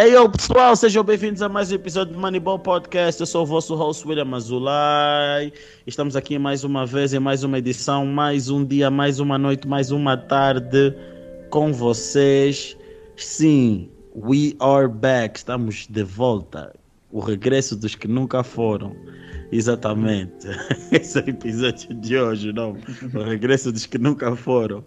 Ei, hey, pessoal, sejam bem-vindos a mais um episódio do Moneyball Podcast. Eu sou o vosso host William Azulay. Estamos aqui mais uma vez em mais uma edição, mais um dia, mais uma noite, mais uma tarde com vocês. Sim, we are back. Estamos de volta. O regresso dos que nunca foram. Exatamente. Esse é o episódio de hoje, não? O regresso dos que nunca foram.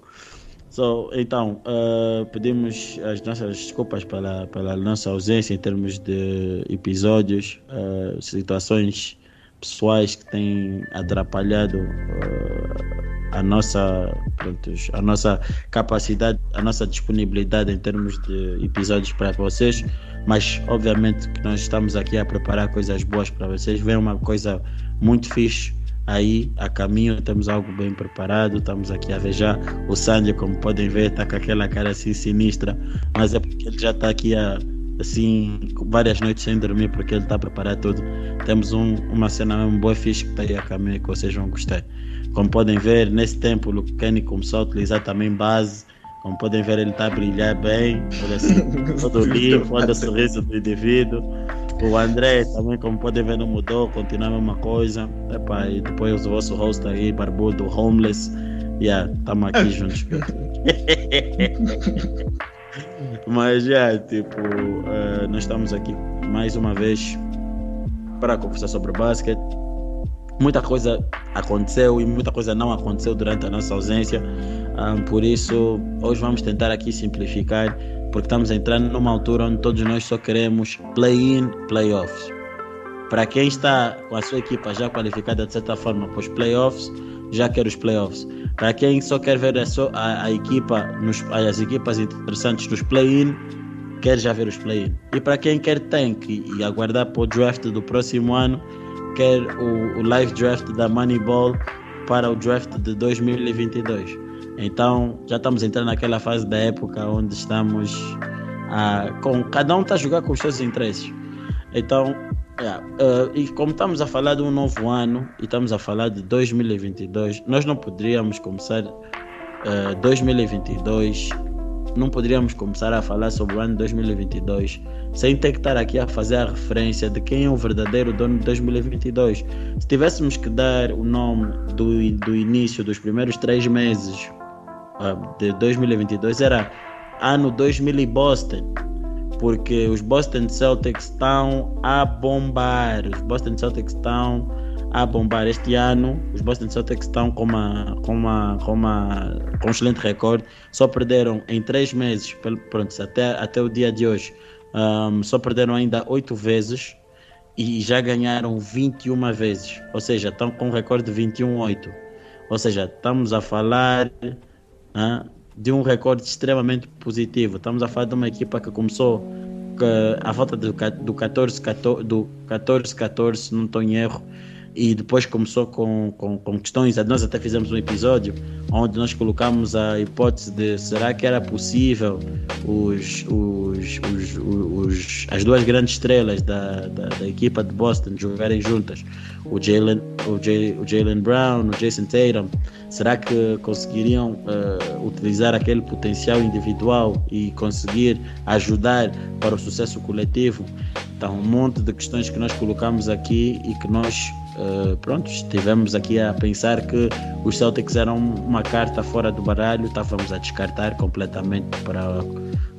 So, então, uh, pedimos as nossas desculpas pela, pela nossa ausência em termos de episódios, uh, situações pessoais que têm atrapalhado uh, a, nossa, pronto, a nossa capacidade, a nossa disponibilidade em termos de episódios para vocês, mas obviamente que nós estamos aqui a preparar coisas boas para vocês. Vem uma coisa muito fixe aí a caminho, temos algo bem preparado, estamos aqui a já o Sandy, como podem ver, está com aquela cara assim sinistra, mas é porque ele já está aqui a, assim, várias noites sem dormir, porque ele está a preparar tudo. Temos um, uma cena mesmo boa fixe que está aí a caminho que vocês vão gostar. Como podem ver, nesse tempo o Kenny começou a utilizar também base, como podem ver ele está a brilhar bem, olha assim, todo limpo, olha o sorriso do indivíduo. O André também, como podem ver, não mudou, continua a mesma coisa. Epa, e depois o vosso host aí, barbudo, homeless. Yeah, estamos aqui juntos. Mas já, yeah, tipo, uh, nós estamos aqui mais uma vez para conversar sobre basquete. Muita coisa aconteceu e muita coisa não aconteceu durante a nossa ausência. Um, ah, por isso, hoje vamos tentar aqui simplificar porque estamos entrando numa altura onde todos nós só queremos play-in, playoffs. Para quem está com a sua equipa já qualificada de certa forma para os playoffs, já quer os playoffs. Para quem só quer ver a, a, a equipa, nos, as equipas interessantes dos play-in, quer já ver os play-in. E para quem quer tank e aguardar para o draft do próximo ano, quer o, o live draft da Moneyball para o draft de 2022. Então já estamos entrando naquela fase da época onde estamos com cada um está a jogar com os seus interesses. Então, yeah, uh, e como estamos a falar de um novo ano e estamos a falar de 2022, nós não poderíamos começar uh, 2022, não poderíamos começar a falar sobre o ano 2022 sem ter que estar aqui a fazer a referência de quem é o verdadeiro dono de 2022. Se tivéssemos que dar o nome do, do início dos primeiros três meses de 2022 era ano 2000 e Boston, porque os Boston Celtics estão a bombar. Os Boston Celtics estão a bombar este ano. Os Boston Celtics estão com, uma, com, uma, com, uma, com um excelente recorde. Só perderam em três meses, pronto, até, até o dia de hoje, um, só perderam ainda oito vezes e já ganharam 21 vezes. Ou seja, estão com um recorde de 21-8. Ou seja, estamos a falar né, de um recorde extremamente positivo. Estamos a falar de uma equipa que começou a volta do, do 14-14, do 14-14, não estou em erro, e depois começou com, com, com, questões. Nós até fizemos um episódio onde nós colocamos a hipótese de será que era possível os, os, os, os as duas grandes estrelas da, da, da, equipa de Boston jogarem juntas, o Jalen o o Jalen Brown, o Jason Tatum. Será que conseguiriam uh, utilizar aquele potencial individual e conseguir ajudar para o sucesso coletivo? Então, um monte de questões que nós colocamos aqui e que nós Uh, pronto, estivemos aqui a pensar que os Celtics eram uma carta fora do baralho, estávamos a descartar completamente para,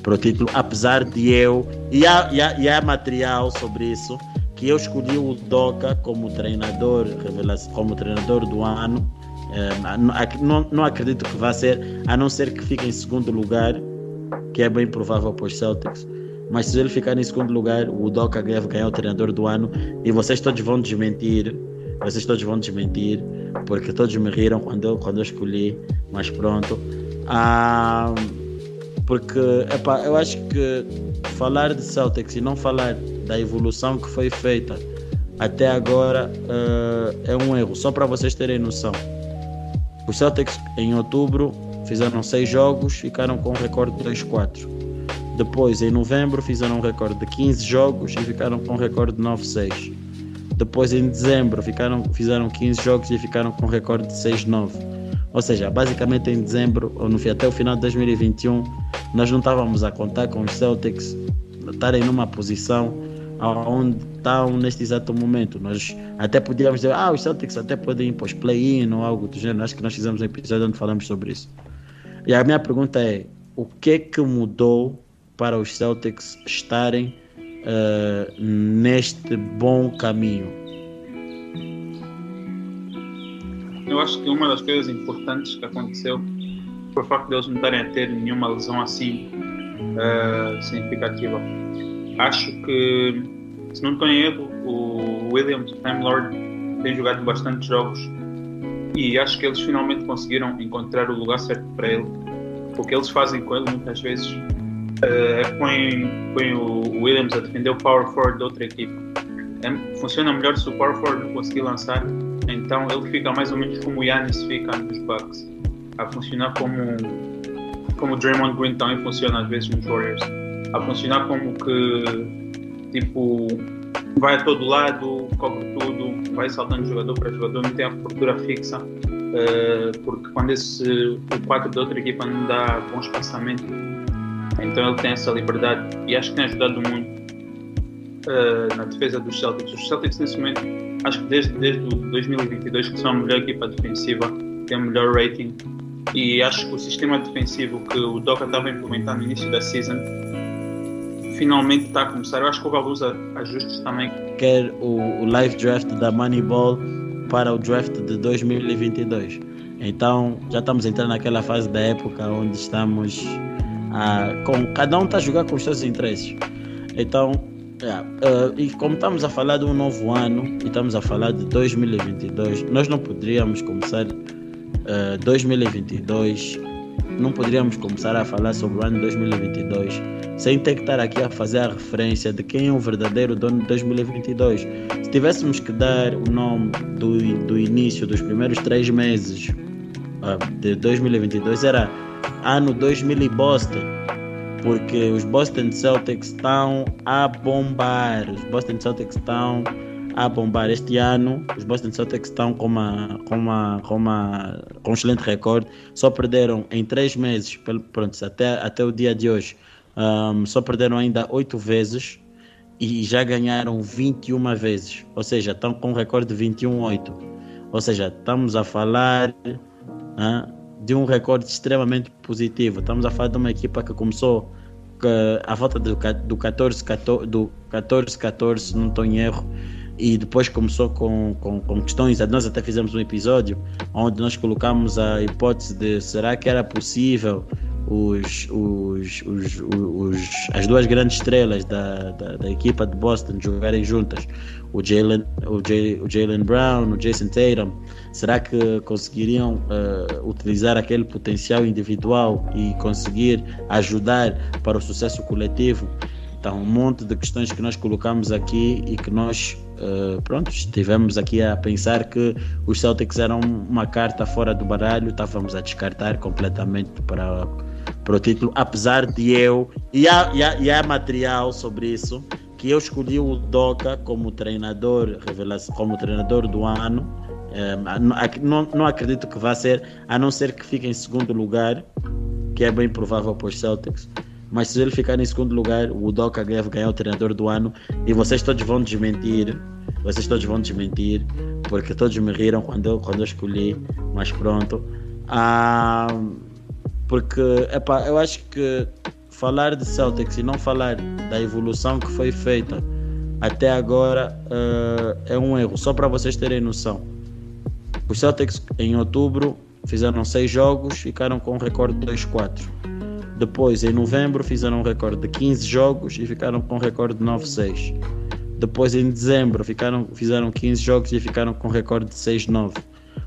para o título, apesar de eu, e há, e, há, e há material sobre isso, que eu escolhi o Doca como treinador, como treinador do ano. Uh, não, não acredito que vá ser, a não ser que fique em segundo lugar, que é bem provável para os Celtics. Mas se ele ficar em segundo lugar, o Doca deve ganhar o treinador do ano e vocês todos vão desmentir. Vocês todos vão desmentir, porque todos me riram quando eu, quando eu escolhi, mas pronto. Ah, porque epá, eu acho que falar de Celtics e não falar da evolução que foi feita até agora uh, é um erro, só para vocês terem noção. Os Celtics em outubro fizeram seis jogos, ficaram com um recorde de 2-4. Depois, em novembro, fizeram um recorde de 15 jogos e ficaram com um recorde de 9-6. Depois, em dezembro, ficaram, fizeram 15 jogos e ficaram com recorde de 6-9. Ou seja, basicamente em dezembro, ou no, até o final de 2021, nós não estávamos a contar com os Celtics estarem numa posição onde estão neste exato momento. Nós até podíamos dizer, ah, os Celtics até podem ir para os play-in ou algo do gênero. Acho que nós fizemos um episódio onde falamos sobre isso. E a minha pergunta é: o que é que mudou para os Celtics estarem uh, neste bom caminho? Eu acho que uma das coisas importantes que aconteceu foi o facto de eles não estarem a ter nenhuma lesão assim uh, significativa. Acho que, se não estou erro, o Williams, o Time Lord, tem jogado bastante jogos e acho que eles finalmente conseguiram encontrar o lugar certo para ele. O que eles fazem com ele muitas vezes é põem, põem o Williams a defender o power forward da outra equipe. É, funciona melhor se o power forward não conseguir lançar, então ele fica mais ou menos como o Yannis fica nos Bucks, a funcionar como como o Draymond Green também funciona às vezes nos Warriors, a funcionar como que tipo vai a todo lado, cobre tudo, vai saltando de jogador para jogador, não tem a cobertura fixa, uh, porque quando esse, o 4 da outra equipa não dá bom espaçamento, então ele tem essa liberdade e acho que tem ajudado muito uh, na defesa dos Celtics. Os Celtics nesse momento, acho que desde, desde 2022 que são a melhor equipa defensiva, tem o melhor rating e acho que o sistema defensivo que o Doca estava implementando no início da season finalmente está a começar. Eu acho que houve alguns ajustes também. Quer o, o live draft da Moneyball para o draft de 2022. Então já estamos entrando naquela fase da época onde estamos a, com cada um está a jogar com os seus interesses. Então, yeah, uh, e como estamos a falar de um novo ano e estamos a falar de 2022, nós não poderíamos começar uh, 2022, não poderíamos começar a falar sobre o ano 2022 sem ter que estar aqui a fazer a referência de quem é o verdadeiro dono de 2022. Se tivéssemos que dar o nome do, do início dos primeiros três meses uh, de 2022, era ano 2000 Boston, porque os Boston Celtics estão a bombar. Os Boston Celtics estão a bombar este ano. Os Boston Celtics estão com, uma, com, uma, com, uma, com um excelente recorde. Só perderam em três meses, pronto, até, até o dia de hoje, um, só perderam ainda oito vezes e já ganharam 21 vezes. Ou seja, estão com um recorde de 21-8. Ou seja, estamos a falar de um recorde extremamente positivo. Estamos a falar de uma equipa que começou a volta do, do 14-14, do 14-14, não estou em erro, e depois começou com, com, com, questões. Nós até fizemos um episódio onde nós colocamos a hipótese de será que era possível os, os, os, os, as duas grandes estrelas da, da, da, equipa de Boston jogarem juntas, o Jalen o Jalen Brown, o Jason Tatum, será que conseguiriam uh, utilizar aquele potencial individual e conseguir ajudar para o sucesso coletivo? Então, um monte de questões que nós colocamos aqui e que nós uh, pronto, estivemos aqui a pensar que os Celtics eram uma carta fora do baralho, estávamos a descartar completamente para para o título, apesar de eu, e há, e, há, e há material sobre isso, que eu escolhi o Doca como treinador, como treinador do ano. É, não, acredito que vá ser, a não ser que fique em segundo lugar, que é bem provável para os Celtics. Mas se ele ficar em segundo lugar, o Doca deve ganhar o treinador do ano e vocês todos vão desmentir. Vocês todos vão desmentir, porque todos me riram quando eu, quando eu escolhi, mas pronto. Ah, porque, eu acho que falar de Celtics e não falar da evolução que foi feita até agora uh, é um erro, só para vocês terem noção. Os Celtics em outubro fizeram seis jogos, ficaram com um recorde de 2-4. Depois, em novembro, fizeram um recorde de 15 jogos e ficaram com um recorde de 9-6. Depois, em dezembro, ficaram, fizeram 15 jogos e ficaram com um recorde de 6-9.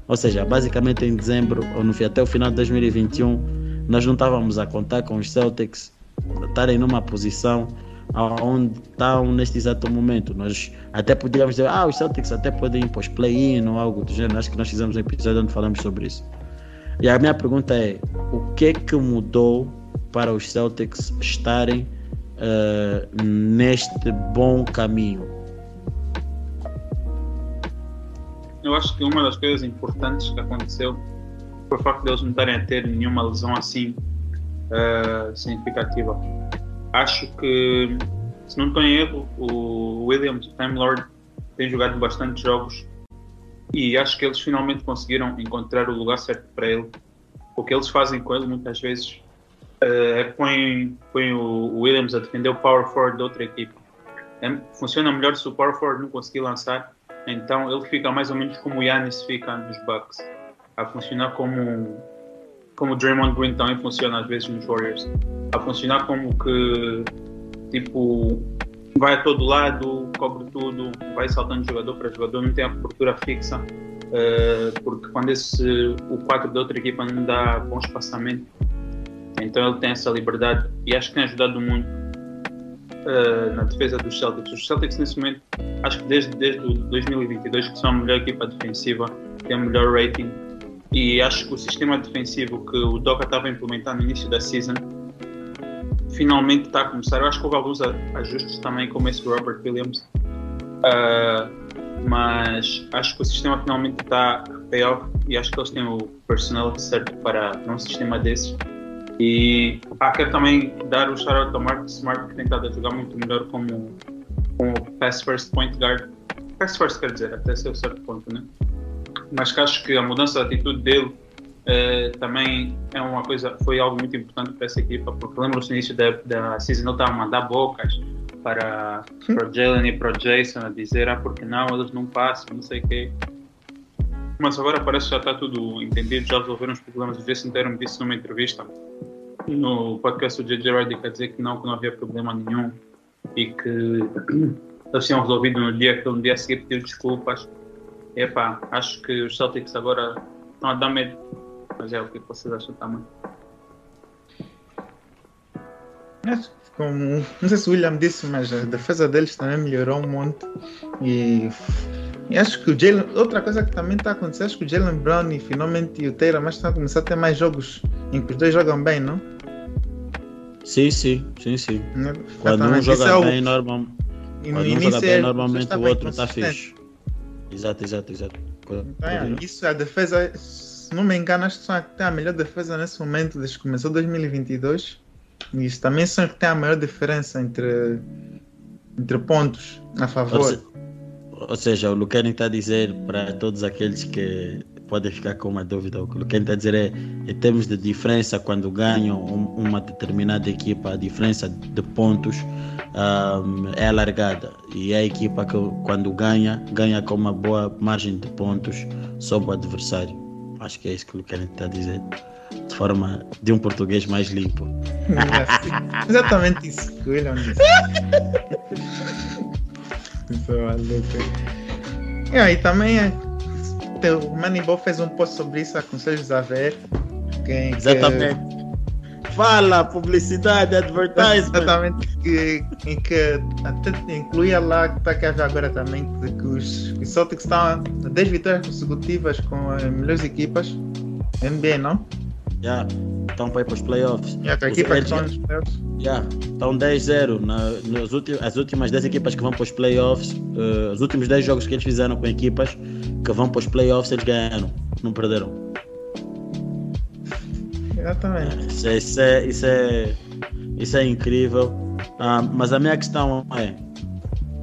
Ou seja, basicamente em dezembro, ou no, até o final de 2021, nós não estávamos a contar com os Celtics estarem numa posição onde estão neste exato momento. Nós até podíamos dizer, ah, os Celtics até podem ir para os play-in ou algo do gênero. Acho que nós fizemos um episódio onde falamos sobre isso. E a minha pergunta é: o que é que mudou para os Celtics estarem uh, neste bom caminho? Eu acho que uma das coisas importantes que aconteceu por facto de eles não estarem a ter nenhuma lesão assim uh, significativa. Acho que, se não estou em erro, o Williams, o Time Lord, tem jogado bastante jogos e acho que eles finalmente conseguiram encontrar o lugar certo para ele. O que eles fazem com ele muitas vezes uh, é põem, o Williams a defender o power forward da outra equipa. É, funciona melhor se o power forward não conseguir lançar, então ele fica mais ou menos como o Yannis fica nos Bucks, a funcionar como como o Draymond Green também funciona às vezes nos Warriors, a funcionar como que tipo vai a todo lado, cobre tudo, vai saltando de jogador para jogador, não tem a cobertura fixa, uh, porque quando esse, o 4 da outra equipa não dá bom espaçamento, então ele tem essa liberdade e acho que tem ajudado muito uh, na defesa dos Celtics. Os Celtics nesse momento, acho que desde, desde 2022 que são a melhor equipa defensiva, tem o melhor rating e acho que o sistema defensivo que o Doca estava a implementar no início da season finalmente está a começar. Eu acho que houve alguns ajustes também, como esse do Robert Williams, uh, mas acho que o sistema finalmente está a pay off e acho que eles têm o personal certo para um sistema desses. E ah, quero também dar o shout out ao Mark Smart, que tem estado a jogar muito melhor como, como pass first point guard. Pass first quer dizer, até ser o certo ponto, né? Mas que acho que a mudança de atitude dele uh, também é uma coisa, foi algo muito importante para essa equipa, porque lembro-se no início da, da season ele estava a mandar bocas para, para o Jalen e para o Jason a dizer, ah, porque não, eles não passam, não sei o quê. Mas agora parece que já está tudo entendido, já resolveram os problemas. O Jason Tatum disse numa entrevista no podcast do JJ Redick a dizer que não, que não havia problema nenhum e que eles tinham resolvido no dia que no dia a seguir pediu desculpas. Epá, acho que os Celtics agora estão a dar medo. Mas é o que vocês acham também. Como, não sei se o William disse, mas a defesa deles também melhorou um monte. E, e acho que o Jalen. Outra coisa que também está acontecendo, acho que o Jalen Brown e finalmente o Taylor mas estão a começar a ter mais jogos em que os dois jogam bem, não? Sim, sim, sim, sim. Quando um joga é bem, normal, quando um joga bem, é normalmente o outro está fixe. Exato, exato, exato. Então, é, isso é a defesa, se não me engano, acho que são a melhor defesa nesse momento, desde que começou 2022. E isso também são que tem a maior diferença entre, entre pontos a favor. Ou, se, ou seja, o Lucani está a dizer para todos aqueles que podem ficar com uma dúvida, o que Lucani está a dizer é, em termos de diferença, quando ganham uma determinada equipa, a diferença de pontos um, é alargada. E é a equipa que, quando ganha, ganha com uma boa margem de pontos sobre o adversário. Acho que é isso que o está a dizer de forma de um português mais limpo. É, exatamente isso que o William disse. Isso é. E aí também é, o Moneyball fez um post sobre isso, aconselho a ver. Quem, Exatamente. Que... Fala, publicidade, advertisement. Exatamente, que, em que até incluía lá que está aqui agora também que os, os Celtics estão a 10 vitórias consecutivas com as melhores equipas NBA, não? Yeah, estão para ir para os playoffs. Yeah, a equipa que estão nos playoffs. Yeah, estão 10-0. Nas últimas, as últimas 10 equipas que vão para os playoffs, uh, os últimos 10 jogos que eles fizeram com equipas que vão para os playoffs, eles ganharam, não perderam. Exatamente. Isso é, isso é, isso é, isso é incrível. Uh, mas a minha questão é: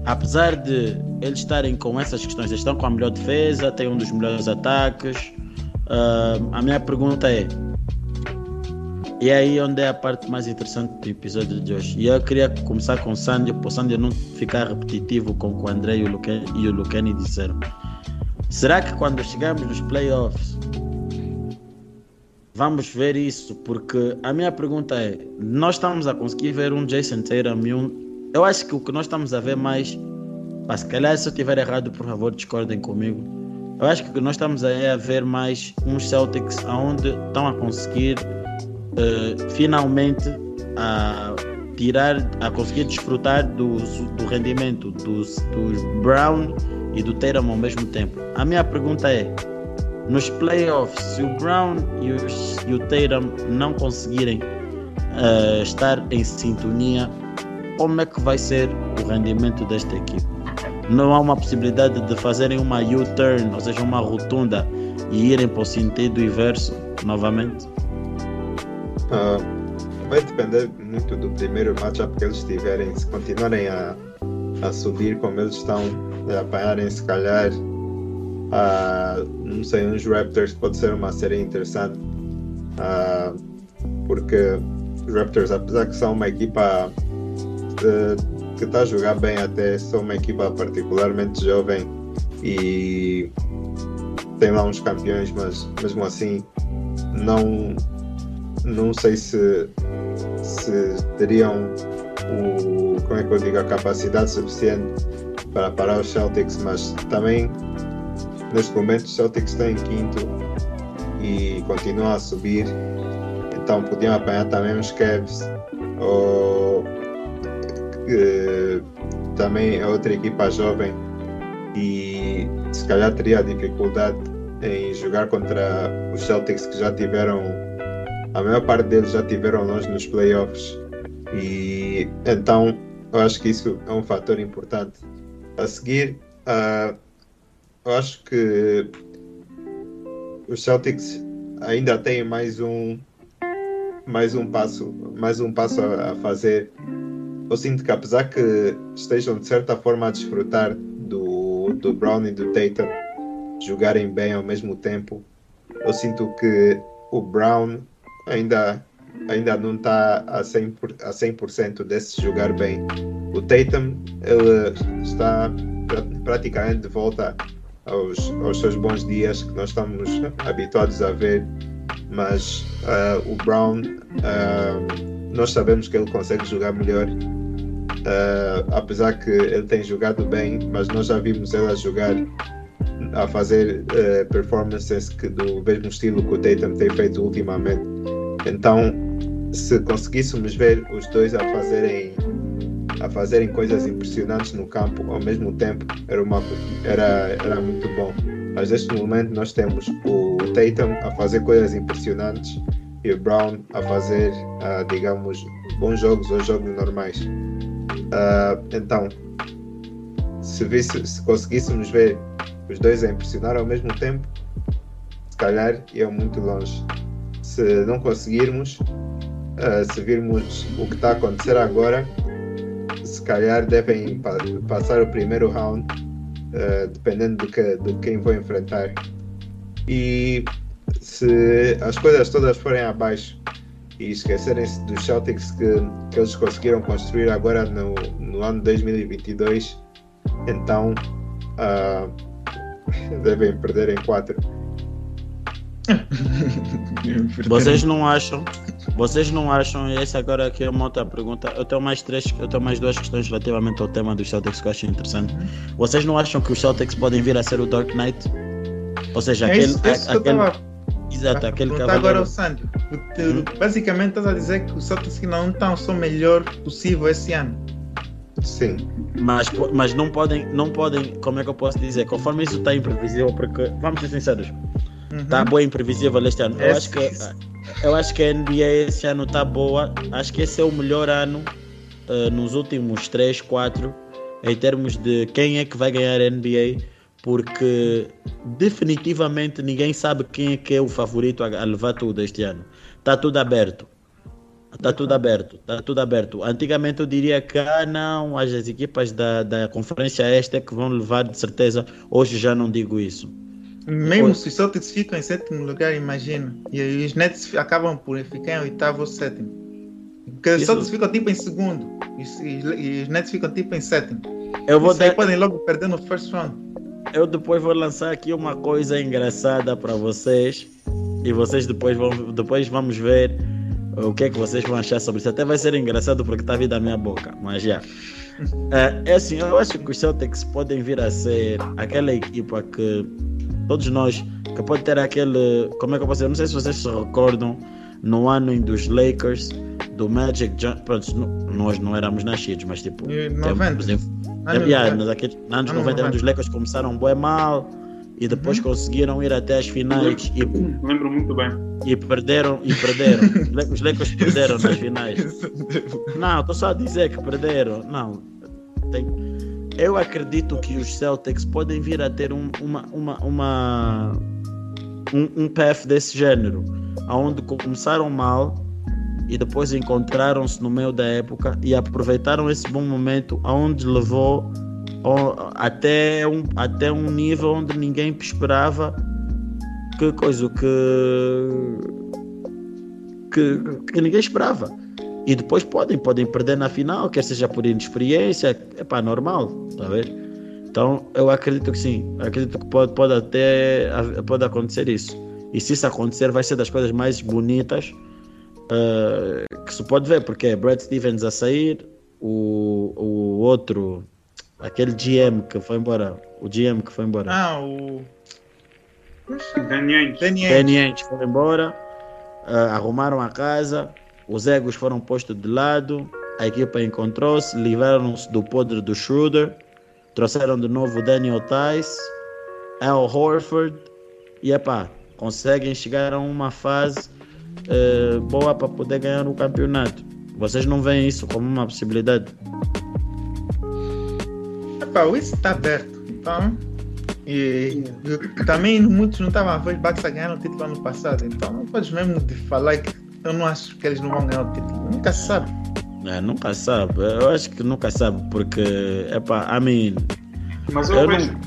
apesar de eles estarem com essas questões, eles estão com a melhor defesa, têm um dos melhores ataques. Uh, a minha pergunta é: e é aí onde é a parte mais interessante do episódio de hoje. E eu queria começar com o Sandy, para o Sandy não ficar repetitivo com o que o André e o, Luque, e o disseram. Será que quando chegamos nos playoffs vamos ver isso? Porque a minha pergunta é: nós estamos a conseguir ver um Jason Tatum e um. Eu acho que o que nós estamos a ver mais. Pá, se calhar se eu estiver errado, por favor, discordem comigo. Eu acho que nós estamos a ver mais uns Celtics onde estão a conseguir uh, finalmente a tirar, a conseguir desfrutar do, do rendimento dos, dos Brown e do Tatum ao mesmo tempo. A minha pergunta é: nos playoffs, se o Brown e, os, e o Tatum não conseguirem uh, estar em sintonia, como é que vai ser o rendimento desta equipe? Não há uma possibilidade de fazerem uma U-turn, ou seja, uma rotunda e irem para o sentido inverso novamente? Uh, vai depender muito do primeiro matchup que eles tiverem. Se continuarem a, a subir como eles estão, apanharem se calhar uh, não sei, uns Raptors pode ser uma série interessante. Uh, porque os Raptors, apesar que são uma equipa uh, que está a jogar bem até, são uma equipa particularmente jovem e tem lá uns campeões, mas mesmo assim não, não sei se, se teriam o, como é que eu digo, a capacidade suficiente para parar os Celtics, mas também neste momento os Celtics estão em quinto e continuam a subir, então podiam apanhar também os Cavs ou também é outra equipa jovem. E se calhar teria dificuldade em jogar contra os Celtics que já tiveram, a maior parte deles já tiveram longe nos playoffs. E então eu acho que isso é um fator importante. A seguir, uh, eu acho que os Celtics ainda têm mais um mais um passo mais um passo a, a fazer eu sinto que apesar que estejam de certa forma a desfrutar do, do Brown e do Tatum jogarem bem ao mesmo tempo. Eu sinto que o Brown ainda, ainda não está a 100%, a 100 desse jogar bem. O Tatum ele está praticamente de volta aos, aos seus bons dias que nós estamos habituados a ver, mas uh, o Brown, uh, nós sabemos que ele consegue jogar melhor. Uh, apesar que ele tem jogado bem, mas nós já vimos ele a jogar a fazer uh, performances que do mesmo estilo que o Tatum tem feito ultimamente. Então, se conseguíssemos ver os dois a fazerem a fazerem coisas impressionantes no campo ao mesmo tempo, era, uma, era, era muito bom. Mas neste momento nós temos o Tatum a fazer coisas impressionantes e o Brown a fazer, uh, digamos, bons jogos ou jogos normais. Uh, então, se, visse, se conseguíssemos ver os dois a impressionar ao mesmo tempo, se calhar iam muito longe. Se não conseguirmos, uh, se virmos o que está a acontecer agora, se calhar devem pa passar o primeiro round, uh, dependendo de, que, de quem vão enfrentar. E se as coisas todas forem abaixo e esquecerem-se dos Celtics que, que eles conseguiram construir agora no, no ano 2022, então uh, devem perder em 4. Vocês não acham? Vocês não acham? E essa agora aqui é uma outra pergunta. Eu tenho mais três, eu tenho mais duas questões relativamente ao tema dos Celtics que eu acho interessante. Vocês não acham que os Celtics podem vir a ser o Dark Knight? Ou seja, é aquele, isso, é isso aquele, tava... exato, aquele cavaleiro. agora ao Sandro. Hum? Basicamente estás a dizer que os Celtics não estão só melhor possível esse ano. Sim. Mas, mas não podem, não podem, como é que eu posso dizer? Conforme isso está imprevisível, porque vamos ser sinceros, está uhum. boa imprevisível este ano. Eu acho, que, eu acho que a NBA esse ano está boa. Acho que esse é o melhor ano uh, nos últimos 3, 4, em termos de quem é que vai ganhar a NBA, porque definitivamente ninguém sabe quem é que é o favorito a, a levar tudo este ano. Está tudo aberto. Está tudo aberto, está tudo aberto. Antigamente eu diria que ah, não, as, as equipas da, da Conferência Este é que vão levar de certeza. Hoje já não digo isso. Mesmo Hoje... se os Celtics ficam em sétimo lugar, imagina. E os Nets acabam por ficar em oitavo ou sétimo. Porque os Celtics ficam tipo em segundo e, e, os Nets ficam tipo em sétimo. Eu vou dar... podem logo perder no first round. Eu depois vou lançar aqui uma coisa engraçada para vocês e vocês depois vão depois vamos ver o que é que vocês vão achar sobre isso. Até vai ser engraçado porque está vindo da minha boca, mas já. É, é assim, eu acho que os Celtics podem vir a ser aquela equipa que todos nós, que pode ter aquele. Como é que eu posso dizer? Não sei se vocês se recordam no ano dos Lakers, do Magic Pronto, nós não éramos nascidos, mas tipo. 90. Temos, yeah, nos anos 90, 90. os Lakers começaram bem mal e depois uhum. conseguiram ir até as finais e lembro muito bem. e perderam e perderam. Os Lakers perderam nas finais. Não estou só a dizer que perderam. Não tem eu acredito que os Celtics podem vir a ter um, uma uma, uma um, um path desse género aonde começaram mal e depois encontraram-se no meio da época e aproveitaram esse bom momento aonde levou até um, até um nível onde ninguém esperava que coisa que, que, que ninguém esperava. E depois podem, podem perder na final, quer seja por inexperiência, é pá, normal, tá a ver? Então eu acredito que sim, acredito que pode, pode até pode acontecer isso. E se isso acontecer, vai ser das coisas mais bonitas eh, que se pode ver, porque é Brad Stevens a sair, o, o outro, aquele GM que foi embora, o GM que foi embora, Ah, o. Daniel, Daniel. Danny Ainge foi embora, eh, arrumaram a casa, os egos foram postos de lado, a equipa encontrou-se, livraram-se do podre do Schroeder, trouxeram de novo o Daniel Tice, Al Horford, e epá, conseguem chegar a uma fase eh, boa para poder ganhar o campeonato. Vocês não veem isso como uma possibilidade? East está aberto. Então. E, e também muitos não estavam a ver os Bucks a ganhar o título ano passado. Então não podes mesmo de falar que eu não acho que eles não vão ganhar o título. Nunca se sabe. É, nunca sabe, eu acho que nunca sabe, porque, epá, I mean, Mas eu, Eu não- vejo,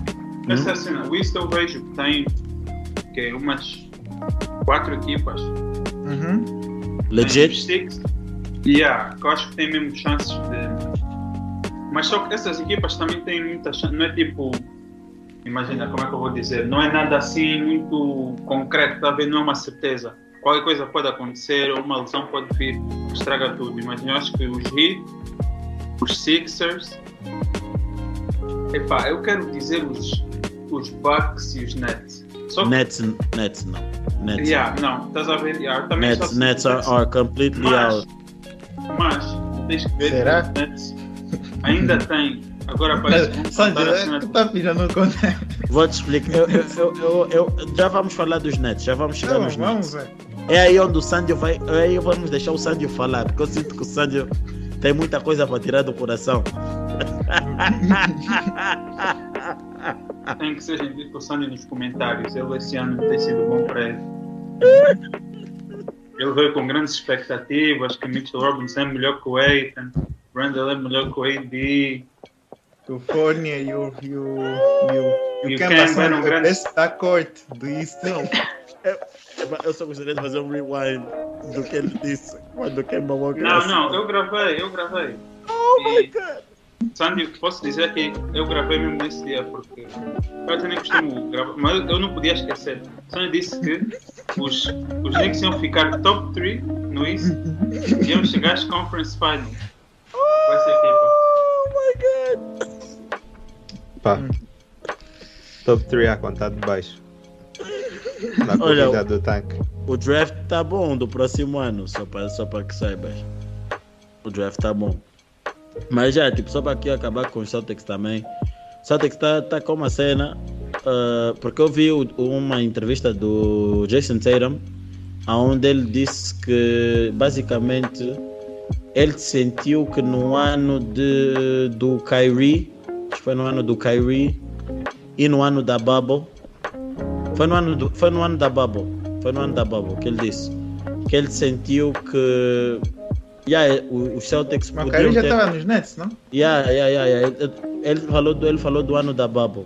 essa cena, o East eu vejo que tem que é umas quatro equipas. Uhum. Legit, Six. Yeah, que eu acho que tem mesmo chances de. Mas só que essas equipas também têm muita chance. Não é tipo. Imagina, como é que eu vou dizer? Não é nada assim muito concreto, tá vendo? Não é uma certeza. Qualquer coisa pode acontecer, ou uma lesão pode vir, estraga tudo. Imagina, eu acho que os Heat, os Sixers. Epá, eu quero dizer os, os Bucks e os Nets. Só que. Nets, Nets não, Nets, Yeah, não, estás a ver? Yeah, também Nets, Nets are, are completely mas, out. mas tens que ver Será? que os Nets ainda tem. Agora parece que Sandy, tá pirando conta. Vou te explicar. Eu, eu, eu, eu- eu- já vamos falar dos Nets, já vamos chegar Não, nos vamos Nets. É aí onde o Sandio vai. É aí vamos deixar o Sandio falar, porque eu sinto que o Sandio tem muita coisa para tirar do coração. Tem que ser gente discussando nos comentários. Ele esse ano tem sido bom para ele. Ele veio com grandes expectativas que Mitchell Robinson é melhor que o Aiton, Randall é melhor que o AD. O Fournier e o. E o, e o, E o Kemba são grandes- da corte do East. Eu só gostaria de fazer um rewind do que ele disse quando o Kemba Walker. Não, não, eu gravei, eu gravei. Oh my God! Sandy, posso dizer que eu gravei mesmo nesse dia, porque eu até nem costumo gravar, mas eu não podia esquecer. Sandy disse que os, os Knicks iam ficar top 3 no East e iam chegar às Conference Finals. Com essa equipa. Pá. Top 3 a contar de baixo. Na Olha, corrida do tanque. O draft tá bom do próximo ano, só para só pra que saibas. O draft tá bom. Mas já, tipo, só para aqui acabar com os Celtics também. Celtics tá, tá com uma cena, ah, porque eu vi o- uma entrevista do Jason Tatum, onde ele disse que basicamente ele sentiu que no ano de, do Kyrie, foi no ano do Kyrie e no ano da Bubble, foi no ano, do, foi no ano da Bubble. Foi no ano da Bubble que ele disse. Que ele sentiu que. Yeah, o- os Celtics Mas o podiam Kyrie já ter. estava nos Nets, não? Yeah, yeah, yeah, yeah. Ele, falou do, ele falou do ano da Bubble.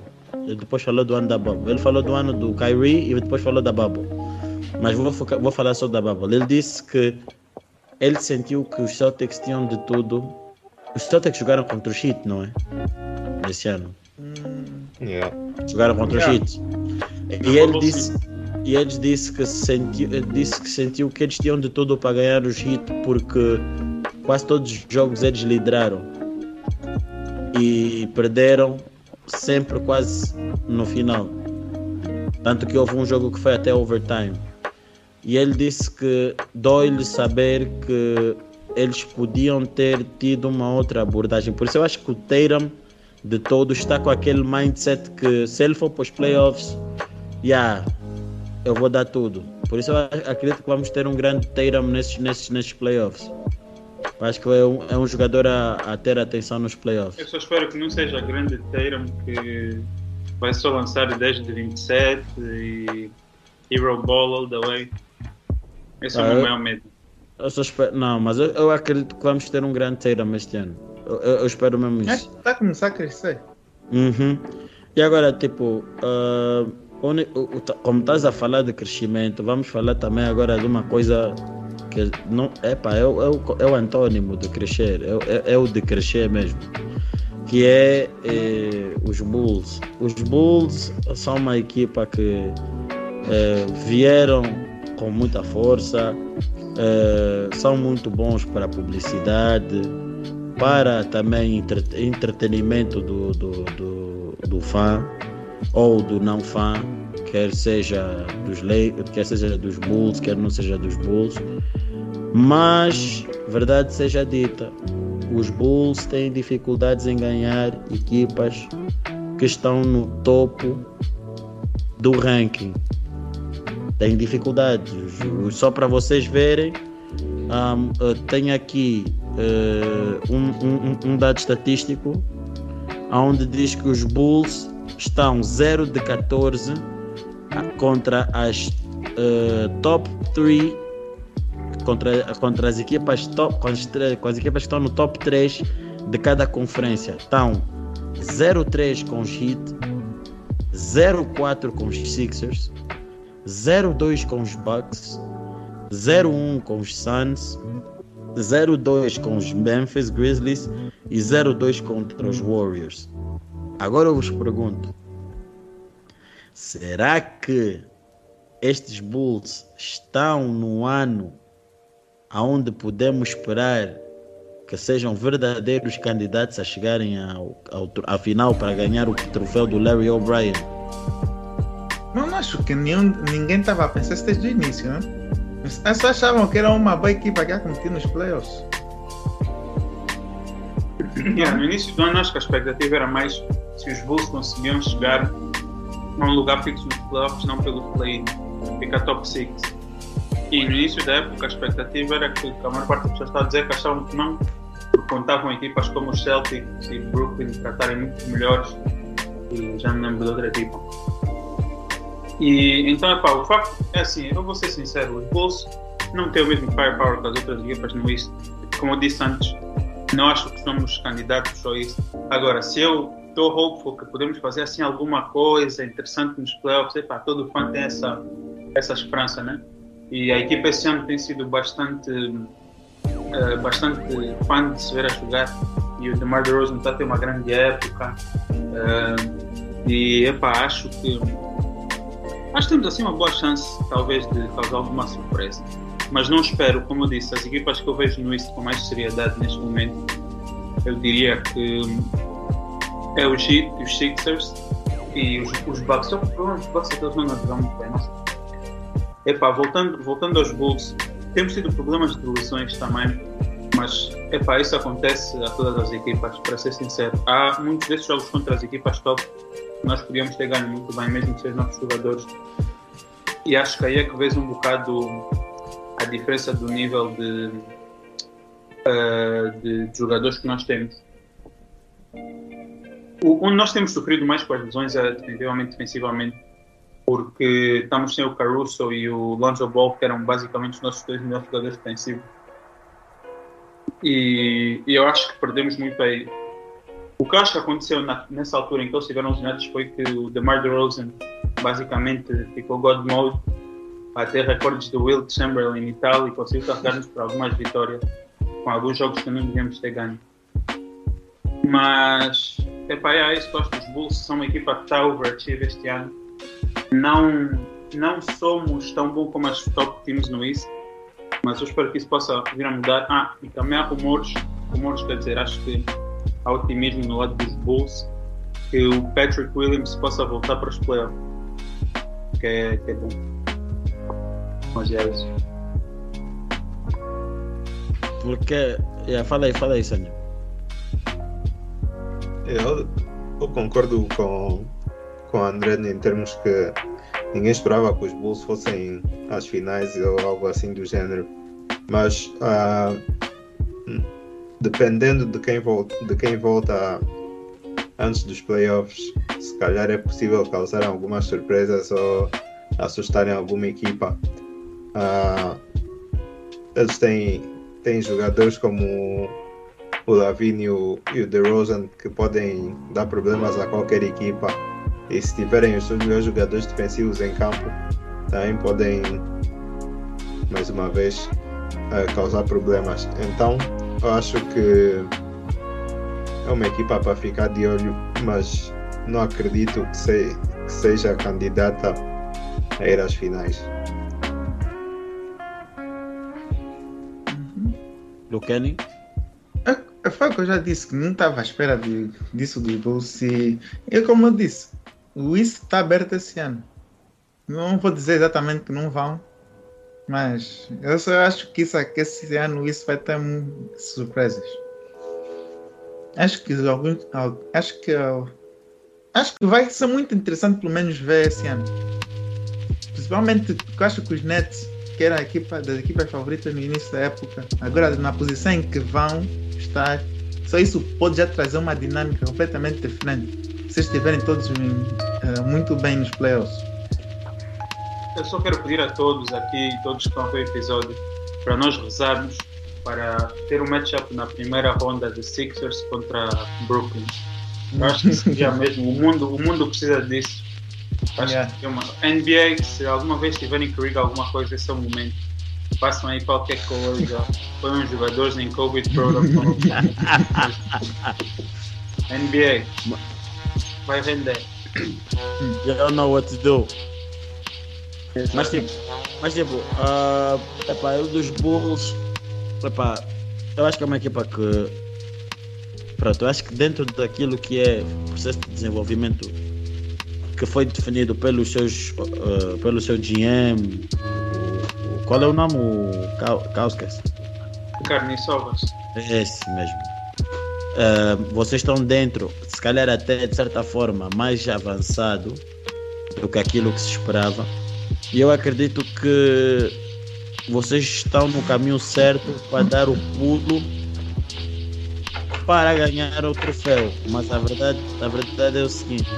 Depois falou do ano da Bubble. Ele falou do ano do Kyrie e depois falou da Bubble. Mas vou, vou falar só da Bubble. Ele disse que ele sentiu que os Celtics tinham de tudo. Os Celtics jogaram contra o Heat, não é? Nesse ano. Yeah. Jogaram contra Yeah. os Heat. E ele disse, e ele disse que sentiu, disse que sentiu que eles tinham de tudo para ganhar os Heat porque quase todos os jogos eles lideraram e perderam sempre quase no final. Tanto que houve um jogo que foi até overtime. E ele disse que dói-lhe saber que eles podiam ter tido uma outra abordagem. Por isso eu acho que o Tatum de todos está com aquele mindset que se ele for para os playoffs, yeah, eu vou dar tudo. Por isso eu acredito que vamos ter um grande Tatum nesses, nesses, nesses playoffs. Eu Acho que é um, é um jogador a, a ter atenção nos Eu playoffs. só espero que não seja grande Tatum que vai só lançar 10 de 27 e Hero Ball all the way. Esse é o Ah, meu eu- maior medo. Eu só espero, não, mas eu, eu acredito que vamos ter um grande Tatum este ano. Eu, eu, eu espero mesmo isso. Acho que está a começar a crescer. Uhum. E agora, tipo, uh, onde- o- o- como estás a falar de crescimento, vamos falar também agora de uma coisa que não epa, é, o- é, o, é o antônimo de crescer, é, o- é, é o de crescer mesmo, que é, eh, os Bulls. Os Bulls são uma equipa que eh, vieram com muita força, eh, são muito bons para publicidade, para também entre- entretenimento do, do, do, do fã ou do não fã, quer seja dos Lei- quer seja dos Bulls, quer não seja dos Bulls. Mas, verdade seja dita, os Bulls têm dificuldades em ganhar equipas que estão no topo do ranking. Têm dificuldades. Só para vocês verem, um, tenho aqui uh, um, um- um dado estatístico onde diz que os Bulls estão 0 de 14 a- contra as uh, top 3 contra, contra as equipas top, tre- com as equipas que estão no top 3 de cada conferência. Estão 0-3 com os Heat, 0-4 com os Sixers, 0-2 com os Bucks, 0-1 com os Suns, 0-2 com os Memphis Grizzlies e 0-2 contra os Warriors. Agora eu vos pergunto: será que estes Bulls estão no ano aonde podemos esperar que sejam verdadeiros candidatos a chegarem à final para ganhar o troféu do Larry O'Brien? Não, acho que nenhum, ninguém estava a pensar isso desde o início, né? Eles achavam que era uma boa equipa que ia competir nos playoffs. Yeah, no início do ano acho que a expectativa era mais se os Bulls conseguiam chegar a um lugar fixo nos playoffs, não pelo play, ficar top 6. E no início da época a expectativa era que a maior parte das pessoas estava a dizer que achavam que não, porque contavam equipas como os Celtics e Brooklyn para estarem muito melhores e já me lembro de outra equipa. E então, epá, o facto é assim, eu vou ser sincero, os Bulls não têm o mesmo firepower que as outras equipas no East. Como eu disse antes, não acho que somos candidatos a isso. Agora, se eu estou hopeful que podemos fazer assim alguma coisa interessante nos playoffs, epá, todo fã tem essa, essa esperança, né? E a equipa esse ano tem sido bastante, eh, bastante fã de se ver a jogar. E o DeMar DeRozan está a ter uma grande época. Eh, e, epá, acho que acho que temos assim uma boa chance, talvez, de causar alguma surpresa. Mas não espero, como eu disse, as equipas que eu vejo no East com mais seriedade neste momento, eu diria que é o Heat, os Sixers e os, os Bucks. Só que o problema dos Bucks é eles não dão muito bem. Nossa. Epá, voltando, voltando aos Bulls, temos tido problemas de lesões também, mas epá, isso acontece a todas as equipas, para ser sincero. Há muitos desses jogos contra as equipas top nós podíamos ter ganho muito bem, mesmo sem os nossos jogadores. E acho que aí é que vês um bocado a diferença do nível de, eh, de jogadores que nós temos. O, onde nós temos sofrido mais com as lesões é definitivamente defensivamente, porque estamos sem o Caruso e o Lonzo Ball, que eram basicamente os nossos dois melhores jogadores defensivos. E, e eu acho que perdemos muito aí. O que acho que aconteceu na, nessa altura em que eles estiveram lesionados foi que o DeMar DeRozan basicamente ficou God Mode a ter recordes do Will Chamberlain e tal e conseguiu carregar-nos para algumas vitórias com alguns jogos que não devíamos ter ganho. Mas, epá, é isso que acho que os Bulls são uma equipa que está overachieve este ano. Não, não somos tão bons como as top teams no East, mas eu espero que isso possa vir a mudar. Ah, e também há rumores, rumores quer dizer, acho que há otimismo no lado dos Bulls que o Patrick Williams possa voltar para os playoffs, que é, que é bom. Mas é isso. Porque. Yeah, fala aí, fala aí, Sandro. Eu, eu concordo com, com o André em termos que ninguém esperava que os Bulls fossem às finais ou algo assim do género. Mas ah, dependendo de quem, volta, de quem volta antes dos playoffs, se calhar é possível causar algumas surpresas ou assustarem alguma equipa. Ah, eles têm, têm jogadores como o Lavin e o, e o DeRozan que podem dar problemas a qualquer equipa. E se tiverem os seus melhores jogadores defensivos em campo, também podem, mais uma vez, uh, causar problemas. Então, acho que é uma equipa para ficar de olho, mas não acredito que, se, que seja candidata a ir às finais. Lucani? É, foi o que eu já disse, que não estava à espera de, disso dos Bulls. E eu, como eu disse, o East está aberto esse ano. Não vou dizer exatamente que não vão, mas eu só acho que, isso, que esse ano isso vai ter surpresas. Acho que alguns. Acho que. Acho que vai ser muito interessante pelo menos ver esse ano. Principalmente eu acho que os Nets, que era a equipa das equipas favoritas no início da época, agora na posição em que vão estar, só isso pode já trazer uma dinâmica completamente diferente. Se estiverem todos uh, muito bem nos playoffs. Eu só quero pedir a todos aqui, todos que estão a ver o episódio, para nós rezarmos para ter um matchup na primeira ronda de Sixers contra Brooklyn. Eu acho que seria mesmo. O mundo, o mundo precisa disso. Acho yeah. que é uma NBA, se alguma vez tiverem que alguma coisa, esse é o momento. Façam aí qualquer coisa. Põe uns jogadores em Covid Protocol. NBA. Vai vender. You don't know what to do. Mas tipo, mas tipo, uh, epá, eu dos Bulls Epá, eu acho que é uma equipa que. Pronto, eu acho que dentro daquilo que é processo de desenvolvimento que foi definido pelos seus, uh, pelo seu GM, qual é o nome? Kauskas? Carniçovas. É esse mesmo. Uh, vocês estão dentro, se calhar até de certa forma, mais avançado do que aquilo que se esperava. E eu acredito que vocês estão no caminho certo para dar o pulo para ganhar o troféu. Mas a verdade, a verdade é o seguinte: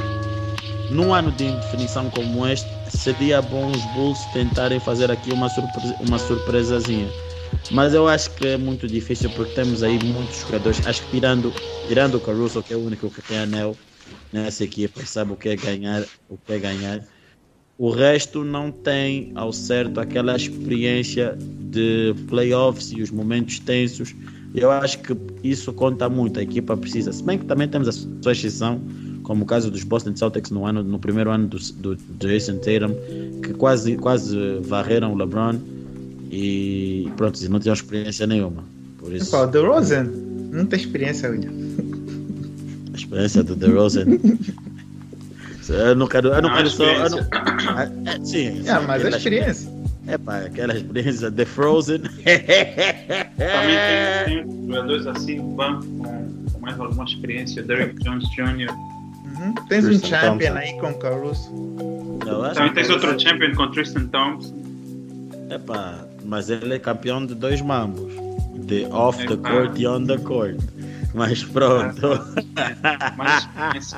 num ano de indefinição como este, seria bom os Bulls tentarem fazer aqui uma, surpresa, uma surpresazinha. Mas eu acho que é muito difícil porque temos aí muitos jogadores. Acho que tirando, tirando o Caruso, que é o único que tem anel nessa equipa, sabe o que é ganhar, o que é ganhar. O resto não tem ao certo aquela experiência de playoffs e os momentos tensos. Eu acho que isso conta muito. A equipa precisa. Se bem que também temos a sua exceção, como o caso dos Boston Celtics no, ano, no primeiro ano do, do Jason Tatum, que quase, quase varreram o LeBron e pronto, não tinham experiência nenhuma. Por isso. Opa, o DeRozan não tem experiência, William. A experiência do Eu não quero, eu não, não quero só. Não, ah, é, sim, sim, é, mas a experiência. É pá, aquela experiência The Frozen. Também tem, tem jogadores assim com, mais alguma experiência, Derrick Jones Jr. Uhum. Tens Tristan um champion Thompson. aí com Caruso. Também tens outro champion com Tristan Thompson. É pá, mas ele é campeão de dois mambos. De off the court e on the court. Mas pronto. Mas, mas,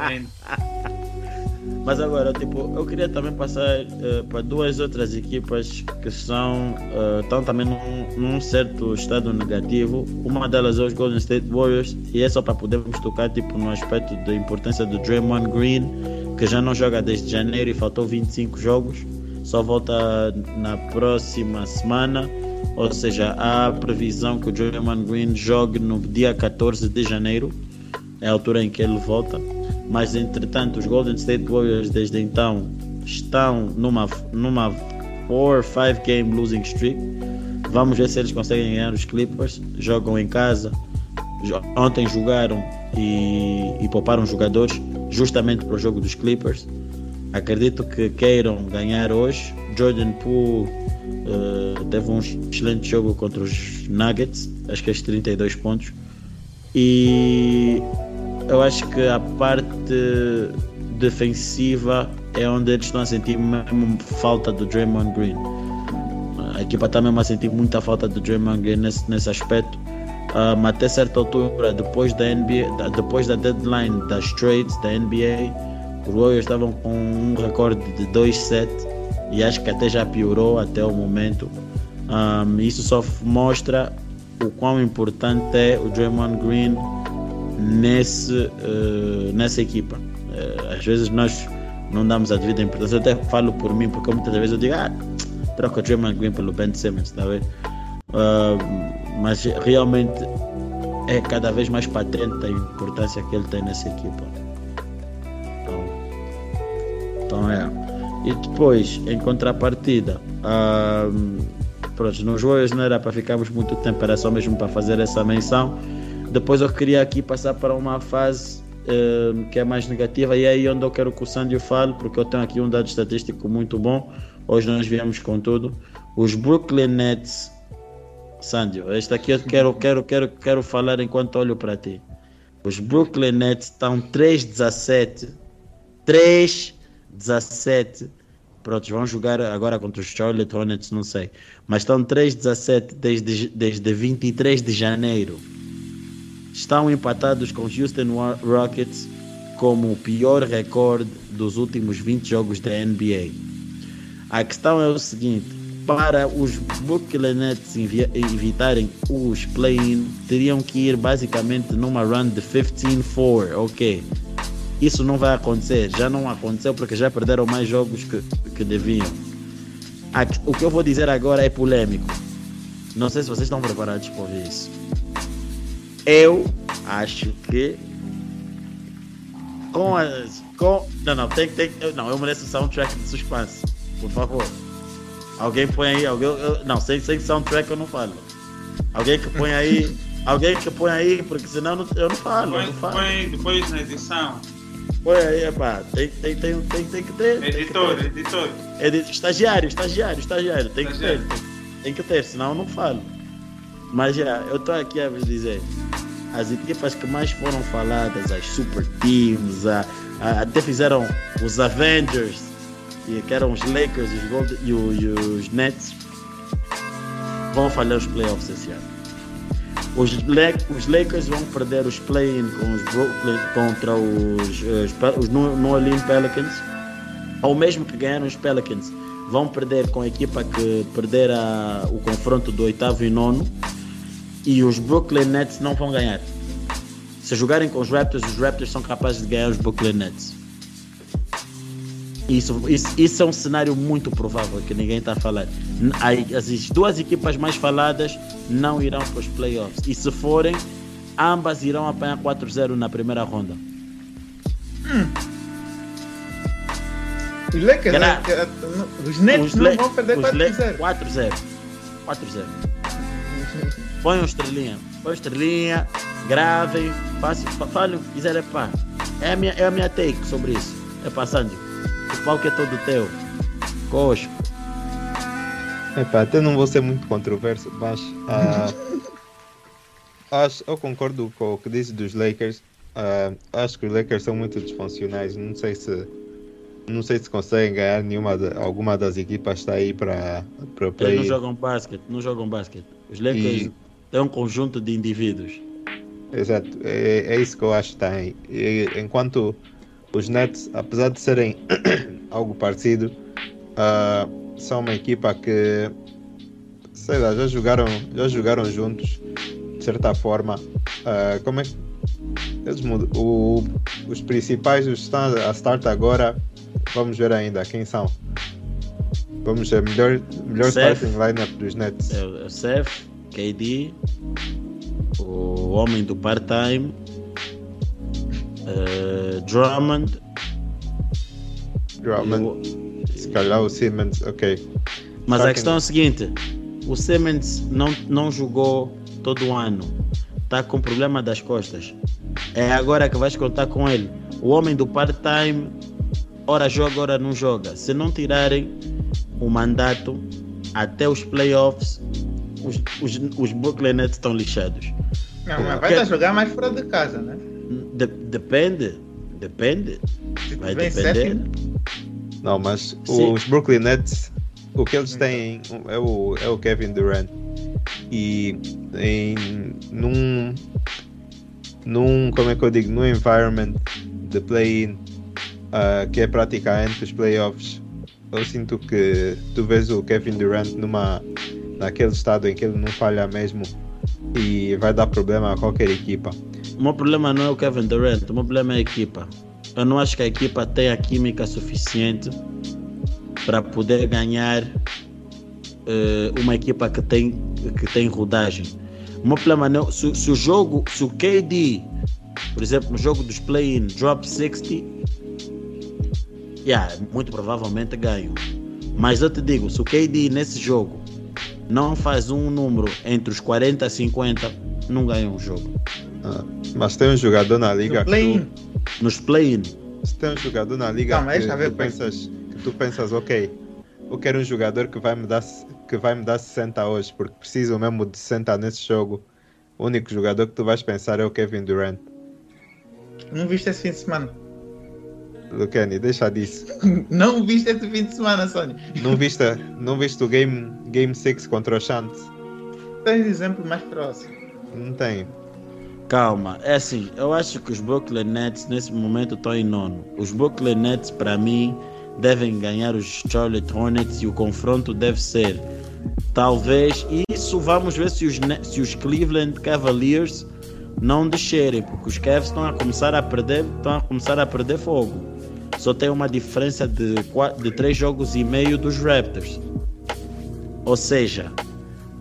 mas agora, tipo, eu queria também passar uh, para duas outras equipas que são uh, estão também num, num, certo estado negativo. Uma delas é os Golden State Warriors e é só para podermos tocar tipo no aspecto da importância do Draymond Green, que já não joga desde janeiro e faltou 25 jogos. Só volta na próxima semana. Ou seja, há previsão que o Draymond Green jogue no dia 14 de janeiro, é a altura em que ele volta mas entretanto os Golden State Warriors desde então estão numa numa 4 5 game losing streak. Vamos ver se eles conseguem ganhar os Clippers. Jogam em casa. Ontem jogaram e, e pouparam jogadores justamente para o jogo dos Clippers. Acredito que queiram ganhar hoje. Jordan Poole uh, teve um excelente jogo contra os Nuggets, acho que é 32 pontos. E eu acho que a parte defensiva é onde eles estão a sentir mesmo falta do Draymond Green. A equipa está mesmo a sentir muita falta do Draymond Green nesse, nesse aspecto. Um, até certa altura, depois da NBA, depois da deadline das trades da NBA, os Warriors estavam com um recorde de 2-7 e acho que até já piorou até o momento. Um, isso só mostra o quão importante é o Draymond Green nesse, eh, nessa equipa. Eh, às vezes nós não damos a devida importância. Eu até falo por mim, porque muitas vezes eu digo, ah, troca o Draymond Green pelo Ben Simmons, tá vendo? Ah, mas realmente é cada vez mais patente a importância que ele tem nessa equipa. Então, então é. E depois, em contrapartida, ah, pronto, nos Warriors não era para ficarmos muito tempo, era só mesmo para fazer essa menção. Depois eu queria aqui passar para uma fase eh, que é mais negativa e é aí onde eu quero que o Sandio fale, porque eu tenho aqui um dado estatístico muito bom. Hoje nós viemos com tudo. Os Brooklyn Nets, Sandio, este aqui eu quero, quero, quero, quero falar enquanto olho para ti. Os Brooklyn Nets estão 3-17. 3-17. Pronto, vão jogar agora contra os Charlotte Hornets, não sei. Mas estão 3-17 desde, desde 23 de janeiro. Estão empatados com Houston Rockets como o pior recorde dos últimos 20 jogos da NBA. A questão é o seguinte: para os Brooklyn Nets evitarem os play-in, teriam que ir basicamente numa run de 15-4, ok? Isso não vai acontecer, já não aconteceu porque já perderam mais jogos que, que deviam. O que eu vou dizer agora é polêmico. Não sei se vocês estão preparados para ouvir isso. Eu acho que com as. Com, não, não, tem, tem, eu- não, eu mereço soundtrack de suspense. Por favor. Alguém põe aí. Alguém, eu- não, sem, sem soundtrack eu não falo. Alguém que põe aí. alguém que põe aí, porque senão eu não, eu não falo. Põe, não falo. depois na edição. Põe aí, epá. Tem, tem, tem, tem, tem que ter. tem que Editor, ter. editor. Estagiário, estagiário, estagiário. Tem que ter. Estagiário. Tem, tem que ter, senão eu não falo. Mas já, eu estou aqui a vos dizer. As equipas que mais foram faladas, as super teams, a- a- até fizeram os Avengers, que eram os Lakers os Gold, e, o- e os Nets, vão falhar os playoffs esse ano. Os, os Lakers vão perder os play-in com os Brooklyn contra os, eh, os, os New Orleans Pelicans, ou mesmo que ganharam os Pelicans, vão perder com a equipa que perder a- o confronto do oitavo e nono, e os Brooklyn Nets não vão ganhar. Se jogarem com os Raptors, os Raptors são capazes de ganhar os Brooklyn Nets. Isso, isso, isso é um cenário muito provável que ninguém está a falar. As duas equipas mais faladas não irão para os playoffs. E se forem, ambas irão apanhar 4-0 na primeira ronda. Os Lakers, Cara, eh, os Nets Os não vão perder os Le- 4-0. 4-0. 4-0. Põe um estrelinha. Põe um estrelinha. Gravem. Falem o que quiserem. Pá. É a, minha, é a minha take sobre isso. É passando. O palco é todo teu. Coxo. Epá, até não vou ser muito controverso, mas ah, acho, eu concordo com o que disse dos Lakers. Ah, acho que os Lakers são muito disfuncionais. Não sei se não sei se conseguem ganhar nenhuma alguma das equipas que está aí para para Eles play. não jogam basquete. Não jogam basquete. Os Lakers E- têm um conjunto de indivíduos. Exato, é, é isso que eu acho que aí. E, enquanto os Nets, apesar de serem algo parecido, ah, são uma equipa que sei lá, já jogaram, já jogaram juntos de certa forma. Ah, como é que eles mudam? O- os principais, os a start agora, vamos ver ainda quem são. Vamos ver melhor, melhor Seth. starting lineup dos Nets. É é o Seth, KD, o homem do part-time, eh, Drummond, Drummond, e o- se calhar o Simmons, ok. Mas a que questão é a seguinte: o Simmons não, não jogou todo o ano, está com problema das costas. É agora que vais contar com ele. O homem do part-time, ora joga, ora não joga. Se não tirarem o mandato até os playoffs, os, os, os Brooklyn Nets estão lixados. Não, mas vai estar a jogar mais fora de casa, né? De- depende, depende. Se Vai tiver em depender. sétimo, Não, mas Sim. os Brooklyn Nets, o que eles têm é o, é o Kevin Durant. E em, num, num, como é que eu digo, num environment de play-in ah, que é praticamente os playoffs, eu sinto que tu vês o Kevin Durant numa, naquele estado em que ele não falha mesmo e vai dar problema a qualquer equipa. O meu problema não é o Kevin Durant, o meu problema é a equipa. Eu não acho que a equipa tenha química suficiente para poder ganhar uh, uma equipa que tem, que tem rodagem. O meu problema não se, se o jogo, se o KD, por exemplo, no jogo dos play-in, drop 60, yeah, muito provavelmente ganho. Mas eu te digo, se o KD nesse jogo não faz um número entre os 40 e 50, não ganha um jogo. Ah, mas tem um jogador na liga play que tu, nos play-in. Se tem um jogador na liga não, que, tu pensas, que tu pensas, ok, eu quero um jogador que vai me dar que vai me dar 60 hoje, porque preciso mesmo de 60 nesse jogo. O único jogador que tu vais pensar é o Kevin Durant. Não viste esse fim de semana? Lucani, deixa disso. não viste esse fim de semana, Sônia? Não viste, não viste o Game 6 game six contra o Shant? Tens exemplo mais próximo? Não tenho. Calma, é assim, eu acho que os Brooklyn Nets nesse momento estão em nono. Os Brooklyn Nets, para mim, devem ganhar os Charlotte Hornets e o confronto deve ser talvez isso vamos ver se os, se os Cleveland Cavaliers não descerem porque os Cavs estão a começar a perder estão a começar a perder fogo só tem uma diferença de, de três jogos e meio dos Raptors ou seja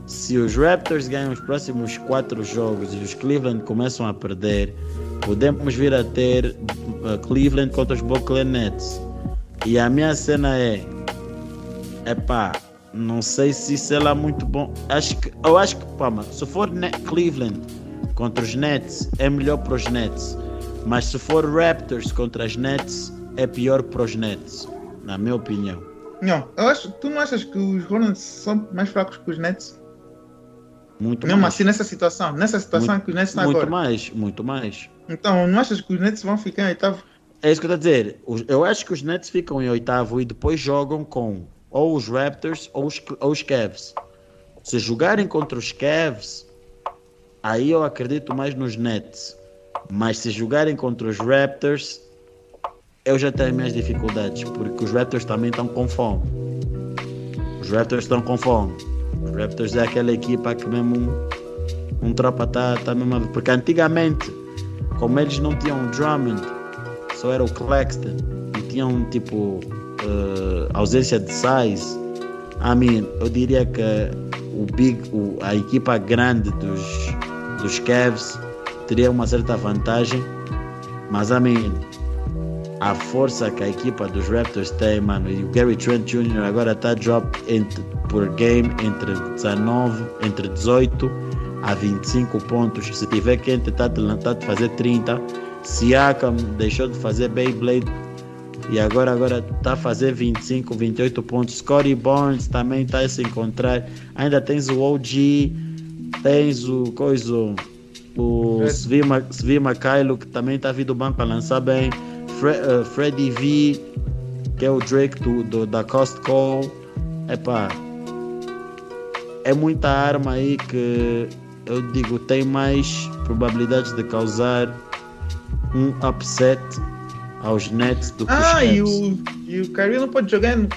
se os Raptors ganham os próximos quatro jogos e os Cleveland começam a perder podemos vir a ter uh, Cleveland contra os Brooklyn Nets e a minha cena é. Epá, não sei se isso é lá muito bom. Acho que, eu acho que, pá, mano, se for Cleveland contra os Nets, é melhor para os Nets. Mas se for Raptors contra os Nets, é pior para os Nets, na minha opinião. Não, eu acho, tu não achas que os Hornets são mais fracos que os Nets? Muito Mesmo mais. assim, nessa situação, nessa situação muito, que os Nets estão muito agora. Muito mais, muito mais. Então, não achas que os Nets vão ficar em oitavo? É isso que eu estou a dizer. Eu acho que os Nets ficam em oitavo e depois jogam com ou os Raptors ou os, ou os Cavs. Se jogarem contra os Cavs, aí eu acredito mais nos Nets. Mas se jogarem contra os Raptors, eu já tenho minhas dificuldades, porque os Raptors também estão com fome. Os Raptors estão com fome. Os Raptors é aquela equipa que mesmo um, um tropa tá, tá mesmo. Porque antigamente, como eles não tinham um Drummond, só era o Claxton e tinham tipo eh, ausência de size. I mean, eu diria que o big, o, a equipa grande dos, dos Cavs teria uma certa vantagem, mas I mean, a força que a equipa dos Raptors tem, mano, e o Gary Trent Jr. agora está drop entre, por game entre 19, entre 18 a 25 pontos. Se tiver quente, está tá de fazer 30. Siakam deixou de fazer Beyblade e agora agora está a fazer 25, 28 pontos. Scottie Barnes também está a se encontrar. Ainda tens o OG, tens o coisa, o Fred. Svi Ma- Svi Makailo que também está vindo do banco a lançar bem. Fre uh, Freddy V, que é o Drake do, do- da Costco. Epá, é muita arma aí que eu digo tem mais probabilidades de causar um upset aos Nets do que Ah, os e Cavs. o, e o Kyrie não pode jogar no, no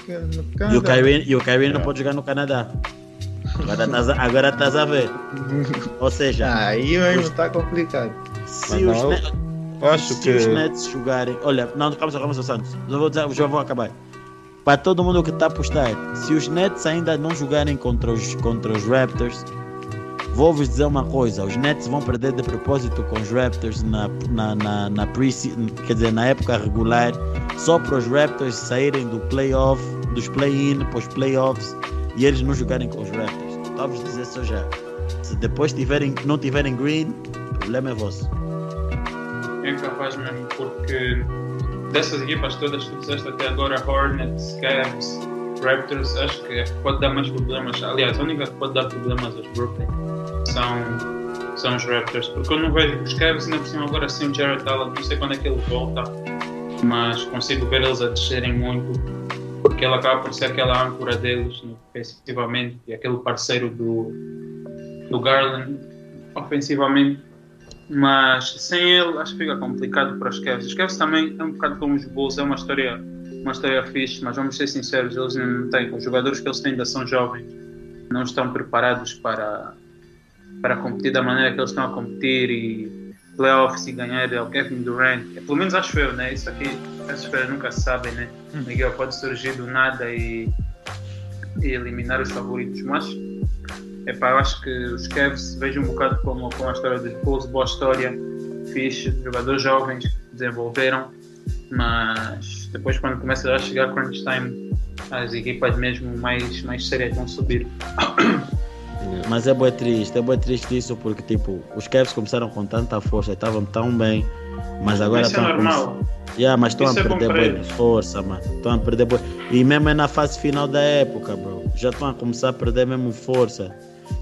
Canadá. E o Kyrie, e o Kyrie não pode jogar no Canadá. Agora estás a, agora estás a ver. Ou seja, Aí mesmo está complicado. se os, Eu acho se que. os Nets jogarem. Olha, não, calma calma Santos. Já vou, dizer- já vou acabar. Para todo mundo que está a apostar, se os Nets ainda não jogarem contra os, contra os Raptors, vou vos dizer uma coisa: os Nets vão perder de propósito com os Raptors na, na, na, na pre quer dizer, na época regular, só para os Raptors saírem do playoff, dos play-in para os playoffs e eles não jogarem com os Raptors. Estou a vos dizer só já. Se depois tiverem, não tiverem green, o problema é vosso. É capaz mesmo, porque dessas equipas todas que tu disseste até agora, Hornets, Cavs, Raptors, acho que pode dar mais problemas. Aliás, a única que pode dar problemas aos Brooklyn são, são os Raptors, porque eu não vejo os Cavs ainda por cima agora sem o Jared Allen, não sei quando é que ele volta, mas consigo ver eles a descerem muito, porque ele acaba por ser aquela âncora deles no- defensivamente e aquele parceiro do, do Garland ofensivamente mas sem ele acho que fica complicado para os Cavs. Os Cavs também é um bocado como os Bulls, é uma história, uma história fixe, mas vamos ser sinceros, eles ainda não têm, os jogadores que eles têm ainda são jovens não estão preparados para, para competir da maneira que eles estão a competir e playoffs e ganhar é o Kevin Durant. Pelo menos acho eu, né? Isso aqui, essas coisas nunca se sabem, né? Hum. Miguel pode surgir do nada e, e eliminar os favoritos, mas epá, eu acho que os Cavs vejo um bocado como, como a história dos Bulls, boa história, fixe, jogadores jovens que desenvolveram, mas depois quando começa a chegar crunch time, as equipas mesmo mais, mais sérias vão subir. Mas é bem triste, é bem triste isso porque tipo, os Cavs começaram com tanta força, estavam tão bem, mas agora Isso é estão normal. começar- Yeah, mas estão a é perder de eles. força, mano. Estão a perder bué. E mesmo é na fase final da época, bro. Já estão a começar a perder mesmo força.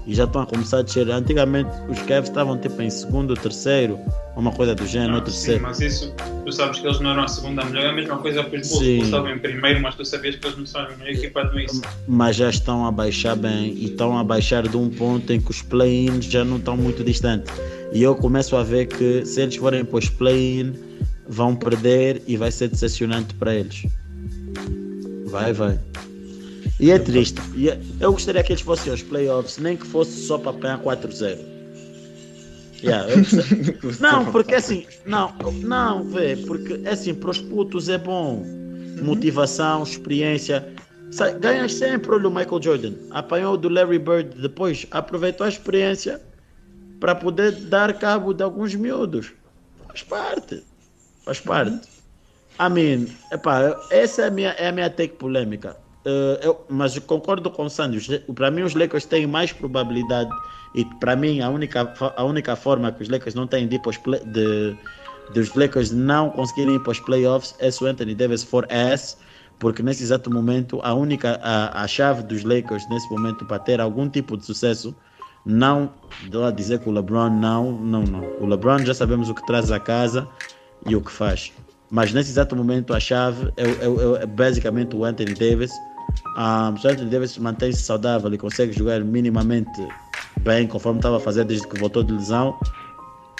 E já estão a começar a descer. Antigamente os Cavs estavam tipo em segundo, terceiro, uma coisa do género, Não, no sim, terceiro. mas isso, tu sabes que eles não eram a segunda melhor, é a mesma coisa para os Bulls. Estavam em primeiro, mas tu sabias que eles não são a melhor equipa do East. Mas já estão a baixar bem e estão a baixar de um ponto em que os play-ins já não estão muito distantes. E eu começo a ver que se eles forem para os play-in, vão perder e vai ser decepcionante para eles. Vai, vai. E é triste. E é- eu gostaria que eles fossem aos playoffs, nem que fosse só para apanhar 4-0. Yeah, não, porque assim, não, não, vê, porque assim, para os putos é bom. Motivação, experiência. Ganhas sempre, olha o Michael Jordan. Apanhou do Larry Bird depois, aproveitou a experiência para poder dar cabo de alguns miúdos. Faz parte. Faz parte. I mean, epá, essa é a minha, é a minha take polêmica. Eh, eu, mas concordo com o Sandy. Os- Para mim, os Lakers têm mais probabilidade. E para mim, a única, a única forma que os Lakers não têm de ir para os play, de, dos Lakers não conseguirem ir para os playoffs é se o Anthony Davis for ass. Porque nesse exato momento, a única a, a chave dos Lakers nesse momento para ter algum tipo de sucesso não dou a dizer que o LeBron não, não, não. O LeBron já sabemos o que traz a casa e o que faz. Mas nesse exato momento a chave é, é- é- é basicamente o Anthony Davis. Um, se o Anthony Davis mantém-se saudável e consegue jogar minimamente bem, conforme estava a fazer desde que voltou de lesão,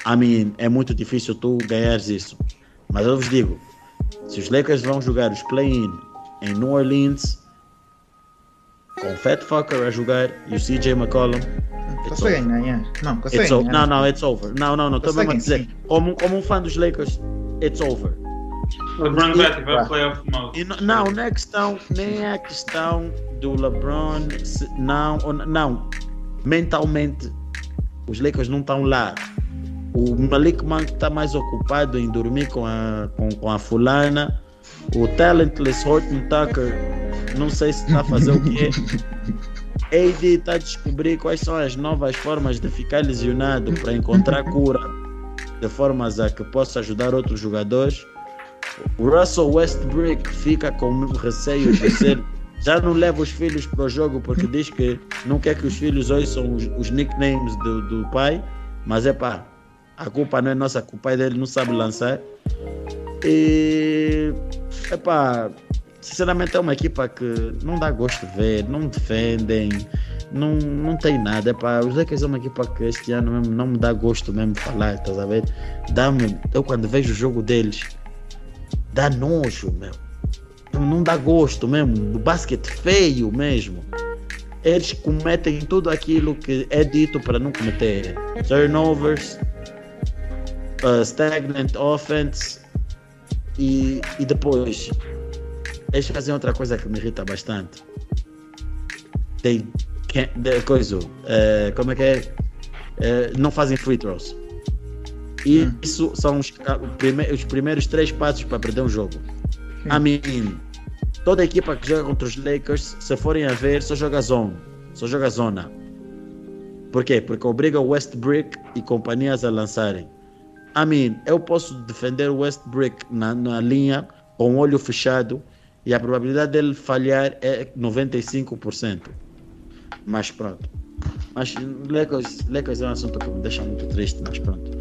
I mean, é muito difícil tu ganhares isso. Mas eu vos digo, se os Lakers vão jogar os play-in em New Orleans, com o Fat Fucker a jogar e o CJ McCollum, Conseguem ganhar. Não, conseguem It's over. ganhar. Não, não, it's over. Não, não, não. Estou mesmo a dizer. Como, como um fã dos Lakers, it's over. LeBron vai ativar playoff mode. Não, não, é questão, nem é questão do LeBron, se- não, não. Mentalmente, os Lakers não estão lá. O Malik Monk está mais ocupado em dormir com a, com, com a fulana. O talentless Horton Tucker, não sei se está a fazer o quê. AD está a descobrir quais são as novas formas de ficar lesionado para encontrar cura de formas a que possa ajudar outros jogadores. O Russell Westbrook fica com receio de ser. Já não leva os filhos para o jogo porque diz que não quer que os filhos ouçam os, os nicknames do, do pai, mas é pá, a culpa não é nossa, que o pai dele não sabe lançar. E é pá, sinceramente é uma equipa que não dá gosto de ver, não defendem, não, não tem nada. É pá, os Lakers é uma equipa que este ano mesmo não me dá gosto mesmo falar, estás a ver? Dá-me, eu quando vejo o jogo deles dá nojo, meu. Não dá gosto mesmo. Do basquete feio mesmo. Eles cometem tudo aquilo que é dito para não cometerem. Turnovers, uh, stagnant offense e, e depois eles fazem outra coisa que me irrita bastante. Tem coisa, eh, como é que é? Eh, não fazem free throws. E Hum. isso são os, os primeiros três passos para perder um jogo. I mean, toda a equipa que joga contra os Lakers, se forem a ver, só joga zone. Só joga zona. Por quê? Porque obriga o Westbrook e companhias a lançarem. I mean, eu posso defender o Westbrook na, na linha com o olho fechado e a probabilidade dele falhar é 95%. Mas pronto. Mas Lakers, Lakers é um assunto que me deixa muito triste, mas pronto.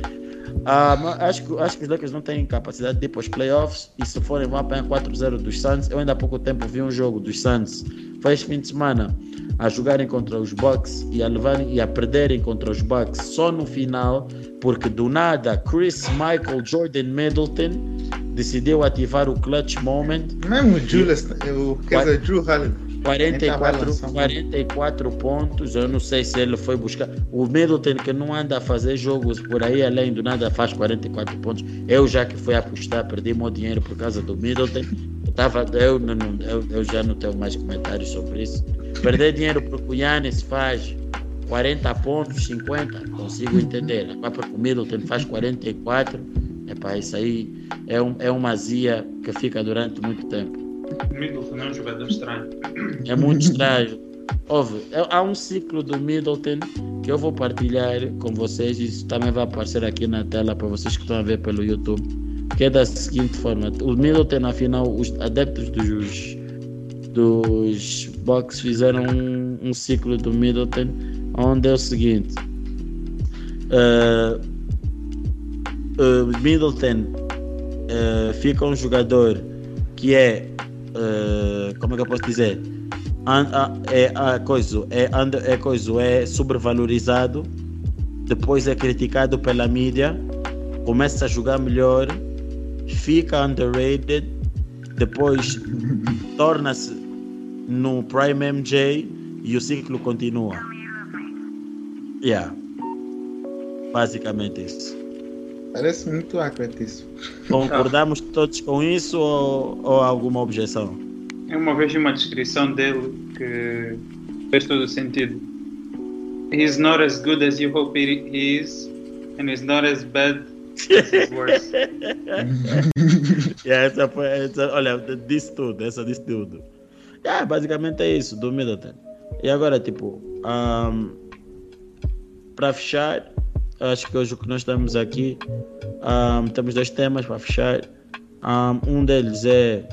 Ah, acho, que, acho que os Lakers não têm capacidade de ir para os playoffs e se forem vão apanhar 4-0 dos Suns. Eu ainda há pouco tempo vi um jogo dos Suns, este fim de semana, a jogarem contra os Bucks e a, levarem, e a perderem contra os Bucks só no final, porque do nada Chris Michael Jordan Middleton decidiu ativar o clutch moment Mesmo o Julius, o, quer dizer, Drew Holiday. 44, 44 pontos, eu não sei se ele foi buscar. O Middleton que não anda a fazer jogos por aí, além do nada faz 44 pontos. Eu já que fui apostar, perdi meu dinheiro por causa do Middleton. Eu, tava, eu, não, eu, eu já não tenho mais comentários sobre isso. Perder dinheiro porque o Yannis faz 40 pontos, 50, consigo entender. Agora porque o Middleton faz 44, epá, isso aí é, um, é uma zia que fica durante muito tempo. Middleton é um jogador estranho. É muito estranho. Há um ciclo do Middleton que eu vou partilhar com vocês isso também vai aparecer aqui na tela para vocês que estão a ver pelo YouTube. Que é da seguinte forma: o Middleton, afinal, os adeptos dos, dos Bucks fizeram um, um ciclo do Middleton onde é o seguinte: uh, uh, Middleton uh, fica um jogador que é uh, como é que eu posso dizer? And, uh, é a coisa, é, under, é coisa, é sobrevalorizado, depois é criticado pela mídia, começa a jogar melhor, fica underrated, depois torna-se no Prime MJ e o ciclo continua. Yeah. Basicamente isso. Parece muito accurate isso. Concordamos todos com isso ou, ou alguma objeção? Eu uma vez uma descrição dele que fez todo o sentido. He's not as good as you hope he is, and he's not as bad as he's worse. yeah, essa foi, essa, olha, disse tudo, essa disse tudo. Yeah, basicamente é isso, do Middleton. E agora, tipo, um, para fechar, acho que hoje o que nós estamos aqui, um, temos dois temas para fechar. Um, um deles é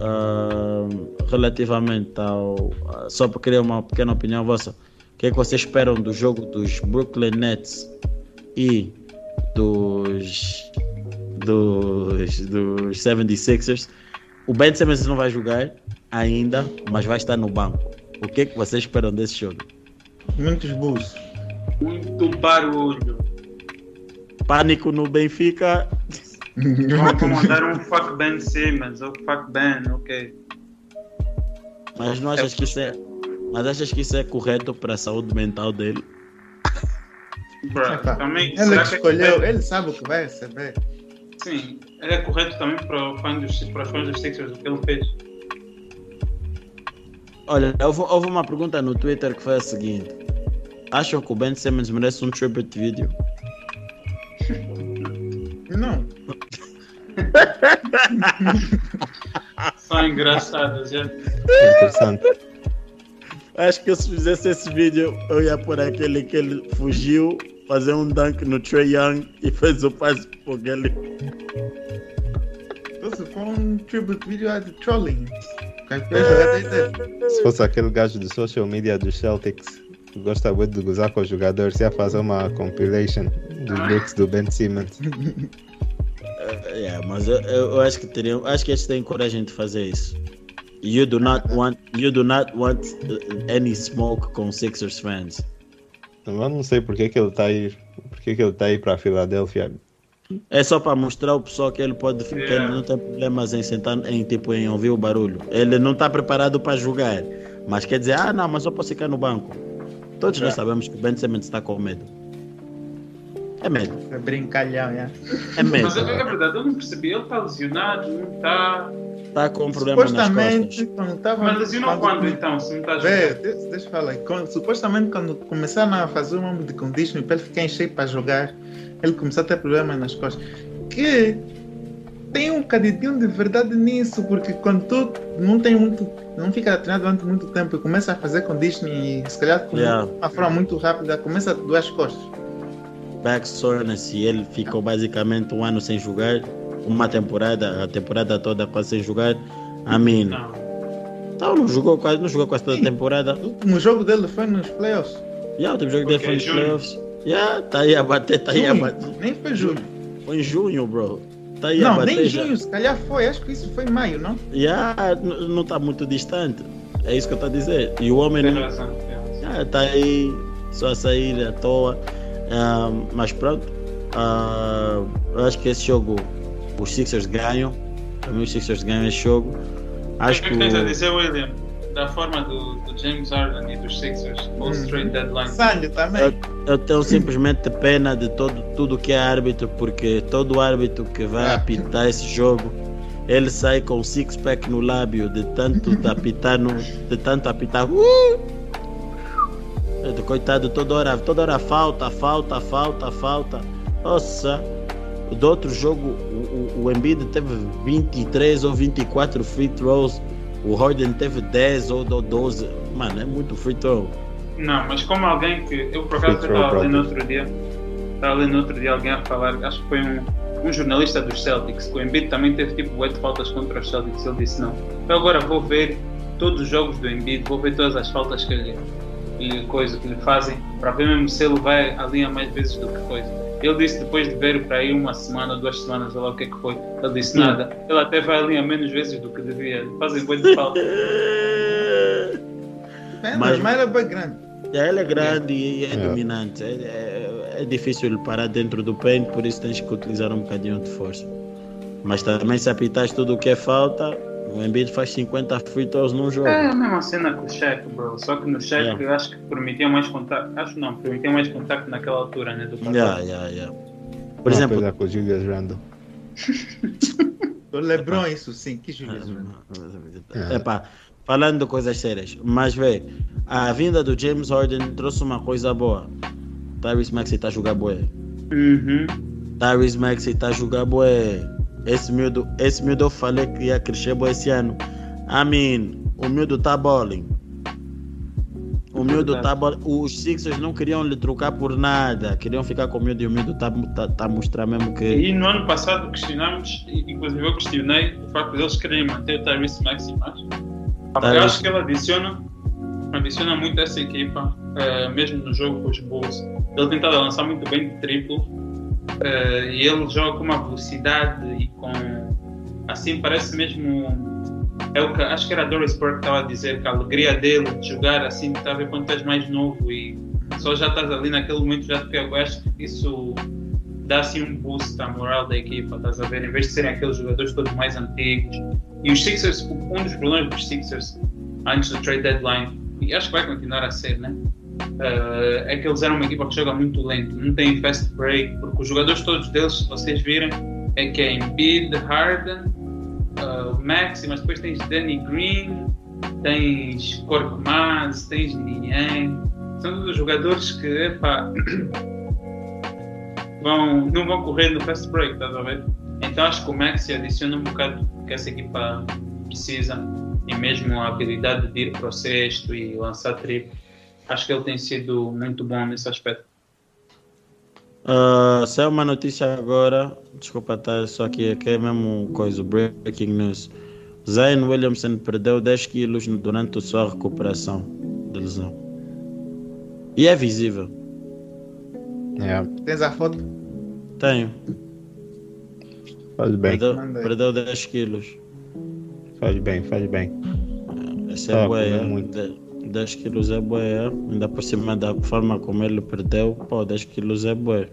um, relativamente ao. Só para querer uma pequena opinião vossa. O que é que vocês esperam do jogo dos Brooklyn Nets e dos. dos, dos 76ers? O Ben Simmons não vai jogar ainda, mas vai estar no banco. O que é que vocês esperam desse jogo? Muitos bulls. Muito barulho. Pânico no Benfica. Vão mandar um fuck Ben Simmons ou fuck Ben, ok. Mas não achas que isso é. Mas achas que isso é correto para a saúde mental dele? Bro, também, ele é escolheu, ele sabe o que vai receber. Sim, é correto também para, o fã dos, para os fãs dos Sixers o que ele fez. Olha, houve, houve uma pergunta no Twitter que foi a seguinte: Acham que o Ben Simmons merece um tribute video? Não. São engraçadas, já. Interessante. Acho que se fizesse esse vídeo, eu ia por aquele que ele fugiu, fazer um dunk no Trey Young e fez o passe por aquele. Então se for um tribute video é de trolling. Dele. Se fosse aquele gajo do social media dos Celtics que gosta muito de gozar com os jogadores, ia fazer uma compilation dos looks do Ben Simmons. É, yeah, mas eu, eu, eu acho que teriam, acho que eles têm coragem de fazer isso. You do not want, you do not want uh, any smoke com Sixers fans. Eu não sei porque que ele está aí, porque que ele tá aí para a Filadélfia. É só para mostrar ao pessoal que ele pode Yeah. ele não tem problemas em sentar em tipo em ouvir o barulho. Ele não está preparado para jogar, mas quer dizer, ah não, mas só posso ficar no banco. Todos nós Yeah. sabemos que o Ben Simmons está com medo. É medo, É brincalhão, já. é medo. Mas é, é verdade, eu não percebi. Ele está lesionado, não está. Está com um problema nas Supostamente, costas. quando estava. Mas lesionou quando então? Se não está a Vê, jogar? deixa, deixa eu falar. Quando- supostamente, quando começaram a fazer um nome de conditioning para ele ficar em shape para jogar, ele começou a ter problemas nas costas. Que tem um cadinho de verdade nisso, porque quando tu não tem muito, não fica treinado durante muito tempo e começa a fazer conditioning e se calhar com Yeah. uma forma muito rápida, começa a doer as costas. Back soreness e ele ficou basicamente um ano sem jogar, uma temporada, a temporada toda quase sem jogar. I mean, Não. então não jogou quase, não jogou quase toda a temporada. O último jogo dele foi nos playoffs. Yeah, o último jogo dele foi nos junho. playoffs. Yeah, tá aí a bater, tá aí a bater. nem foi julho. Foi em junho, bro. Tá aí Não, nem já. junho, se calhar foi. Acho que isso foi em maio, não? Yeah, n- não tá muito distante. É isso que eu estou a dizer. E o homem Tem razão. razão. Ah, aí só a sair à toa. Ah, mas pronto. Ah, eu acho que esse jogo os Sixers ganham. Para mim os Sixers ganham esse jogo. O Acho que que é que tens a o- dizer, William? Da forma do, do James Harden e dos Sixers, post Hum. trade deadline. Sangue também. Eu, eu tenho simplesmente pena de todo, tudo que é árbitro, porque todo árbitro que vai apitar esse jogo, ele sai com six pack no lábio de tanto de apitar, no, de tanto apitar. Uh! É, Coitado, toda hora, toda hora falta, falta, falta, falta. Nossa, do outro jogo, o, o, o Embiid teve 23 ou 24 free throws, o Harden teve 10 ou 12. Mano, é muito free throw. Não, mas como alguém que. Eu por acaso estava lendo brother. outro dia. Estava lendo outro dia alguém a falar, acho que foi um, um jornalista dos Celtics, que o Embiid também teve tipo oito faltas contra os Celtics. Ele disse não. Eu agora vou ver todos os jogos do Embiid, vou ver todas as faltas que ele, que, coisa, que lhe fazem, para ver mesmo se ele vai à linha mais vezes do que coisa. Ele disse depois de ver para aí uma semana, duas semanas, sei lá o que é que foi, ele disse nada. Ele até vai à linha menos vezes do que devia. Fazem coisa de falta. É, Mas- mas ele é bem grande. Ele é grande e é, É. dominante. É, é- é difícil ele parar dentro do paint, por isso tens que utilizar um bocadinho de força. Mas também se apitares tudo o que é falta, o Embiid faz 50 free throws num jogo. É a mesma cena com o Shaq, bro. Só que no Shaq É. eu acho que permitia mais contato. Acho não, permitia mais contato naquela altura, né? Do contrato. Yeah, yeah, yeah. Por Uma exemplo, com o Julius Randle. O Lebron, isso sim. Que Julius Ah, Randle. Epá, falando de coisas sérias, mas vê, a vinda do James Harden trouxe uma coisa boa. Tyrese Maxey está a jogar bué. Uhum. Tyrese Maxey está a jogar bué. Esse miúdo, esse miúdo eu falei que ia crescer bué esse ano. Mean, o miúdo tá bowling. O miúdo tá bowling. Os Sixers não queriam lhe trocar por nada. Queriam ficar com o miúdo e o miúdo tá, tá, tá mostrar mesmo que... E no ano passado questionámos, e inclusive eu questionei o facto de eles quererem manter o Tyrese Maxey mais. Porque eu acho que ele adiciona, adiciona muito essa equipa, eh, mesmo no jogo com os Bulls. Ele tentava lançar muito bem de triplo eh, e ele joga com uma velocidade e com. Assim, parece mesmo. É o que, acho que era a Doris Burke que estava a dizer que a alegria dele de jogar assim, está a ver quando estás mais novo e só já estás ali naquele momento, já te. Eu acho que isso dá assim um boost à moral da equipa, estás a ver? Em vez de serem aqueles jogadores todos mais antigos. E os Sixers, um dos problemas dos Sixers antes do trade deadline, e acho que vai continuar a ser, né? Eh, é que eles eram uma equipa que joga muito lento, não tem fast break, porque os jogadores todos deles, se vocês virem, é que é Embiid, Harden, uh, Maxi, mas depois tens Danny Green, tens Korkmaz, tens Niang, são todos jogadores que, epá, vão, não vão correr no fast break, estás a ver? Então acho que o Maxi adiciona um bocado que essa equipa precisa e mesmo a habilidade de ir para o sexto e lançar triplo. Acho que ele tem sido muito bom nesse aspecto. Uh, saiu uma notícia agora, desculpa estar só aqui, aqui é mesmo coisa, breaking news. Zion Williamson perdeu 10 quilos durante a sua recuperação de lesão. E é visível. É, Tens a foto? Tenho. faz bem, Perdeu, perdeu 10 quilos. faz bem, faz bem. Esse Tá, é bué, comeu é. muito. De- 10 quilos é bué, é. ainda por cima da forma como ele perdeu, pô, 10 quilos é bué.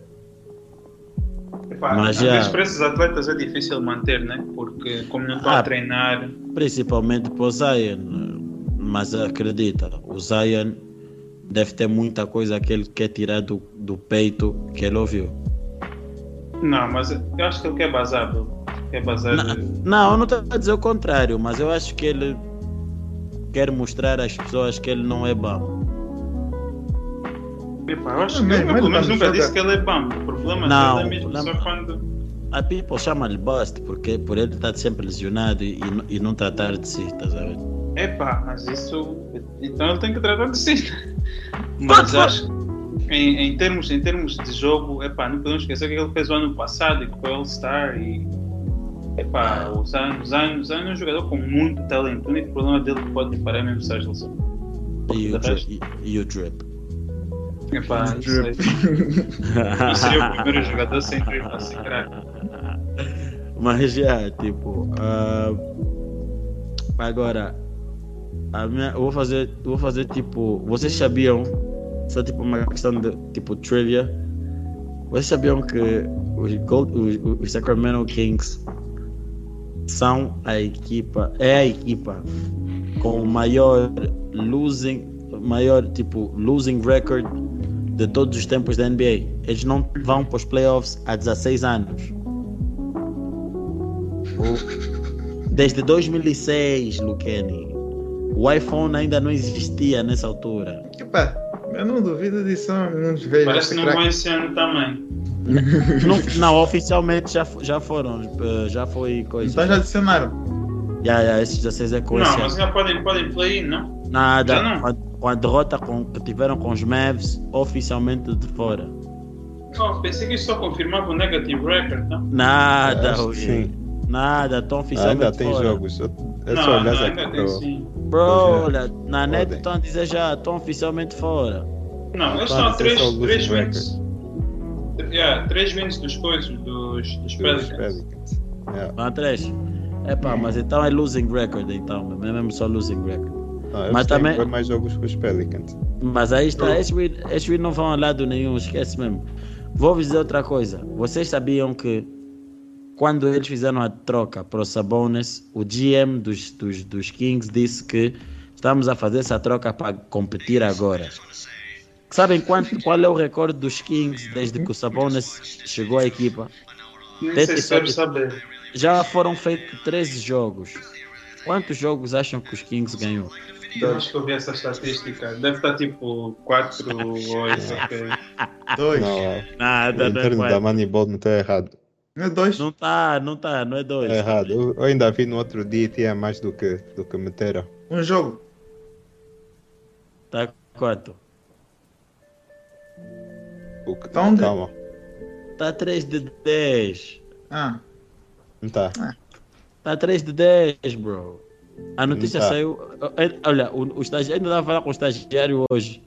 Epá, Mas já- vezes para esses atletas é difícil manter, né? Porque como não estão Ah. a treinar, Principalmente para o Zion. Mas acredita, o Zion deve ter muita coisa que ele quer tirar do, do peito que ele ouviu. não, mas eu acho que ele quer bazar, quer bazar. Não, não, eu não estou a dizer o contrário, mas eu acho que ele quer mostrar às pessoas que ele não é bom. Epá, eu acho que pelo ele menos tá nunca disse que ele é bom. O problema Não, dele é mesmo não. só quando. A people chama-lhe bust porque por ele estar sempre lesionado e, e, não- tratar de si, estás a ver? Epá, mas isso. Então ele tem que tratar de si. Mas acho que em, em, termos, em termos de jogo, epá, não podemos esquecer o que ele fez o ano passado e que foi All-Star e. Epá, os anos, anos, anos é um jogador com muito talento. O único problema dele que pode parar é mesmo ser as lesões. E o, e, e o drip. Epá, isso aí. Eu seria o primeiro jogador sem drible a ser craque. Mas já, tipo. ah, agora, a minha, eu vou fazer, eu vou fazer tipo. Vocês sabiam? Só tipo uma questão de tipo trivia. Vocês sabiam que os, Gold, os, os Sacramento Kings são a equipa, é a equipa com o maior losing, maior tipo losing record de todos os tempos da NBA. Eles não vão para os playoffs há 16 anos. Desde 2006, Luqueni. O iPhone ainda não existia nessa altura. Epa, eu não duvido disso, não vejo. Parece que não vão esse ano também. Não, não, oficialmente já, já foram. eh, Já foi coisa. Então já adicionaram. Já, já, esses 16 é com esse Não, mas ainda podem, podem play, não? Nada. Já não? Com a, com a derrota com, que tiveram com os Mavs, oficialmente de fora. Oh, pensei que isso só confirmava o negative record, não? Nada, Rui. sim. Nada, estão oficialmente Ainda tem fora. jogos. É não, só olhar aqui pro. sim. Bro, é. olha, na net estão a dizer já, estão oficialmente fora. Não, eles estão a ser 3 só o três losing wins. Yeah, 3 wins dos coisas, dos, dos Dos Pelicans. Pelicans. Yeah. Estão a três. Epá, mas então é losing record, então. É mesmo só losing record. Não, eles Mas também- mais jogos que os Pelicans. Mas aí está, win não vão a lado nenhum, esquece mesmo. Vou dizer outra coisa. Vocês sabiam que quando eles fizeram a troca para o Sabonis, o GM dos, dos, dos Kings disse que estamos a fazer essa troca para competir agora. Sabem quanto, qual é o recorde dos Kings desde que o Sabonis chegou à equipa? Nem Tem sei que se quero saber. Já foram feitos 13 jogos. Quantos jogos acham que os Kings ganhou? Eu acho que eu vi essa estatística. Deve estar tipo 4 ou 8, ok. Dois. Não, é. Nada, o interno da Moneyball não está errado. Não é dois? Não tá, não tá, não é dois. É errado. Eu, eu ainda vi no outro dia e tinha mais do que, do que meteram. Um jogo. Tá quanto? O que, Então, onde- calma. Tá 3 de 10. Ah, Não tá. Tá 3 de 10, bro. A notícia tá. saiu. eh, Olha, o, o estagiário ainda estava a falar com o estagiário hoje.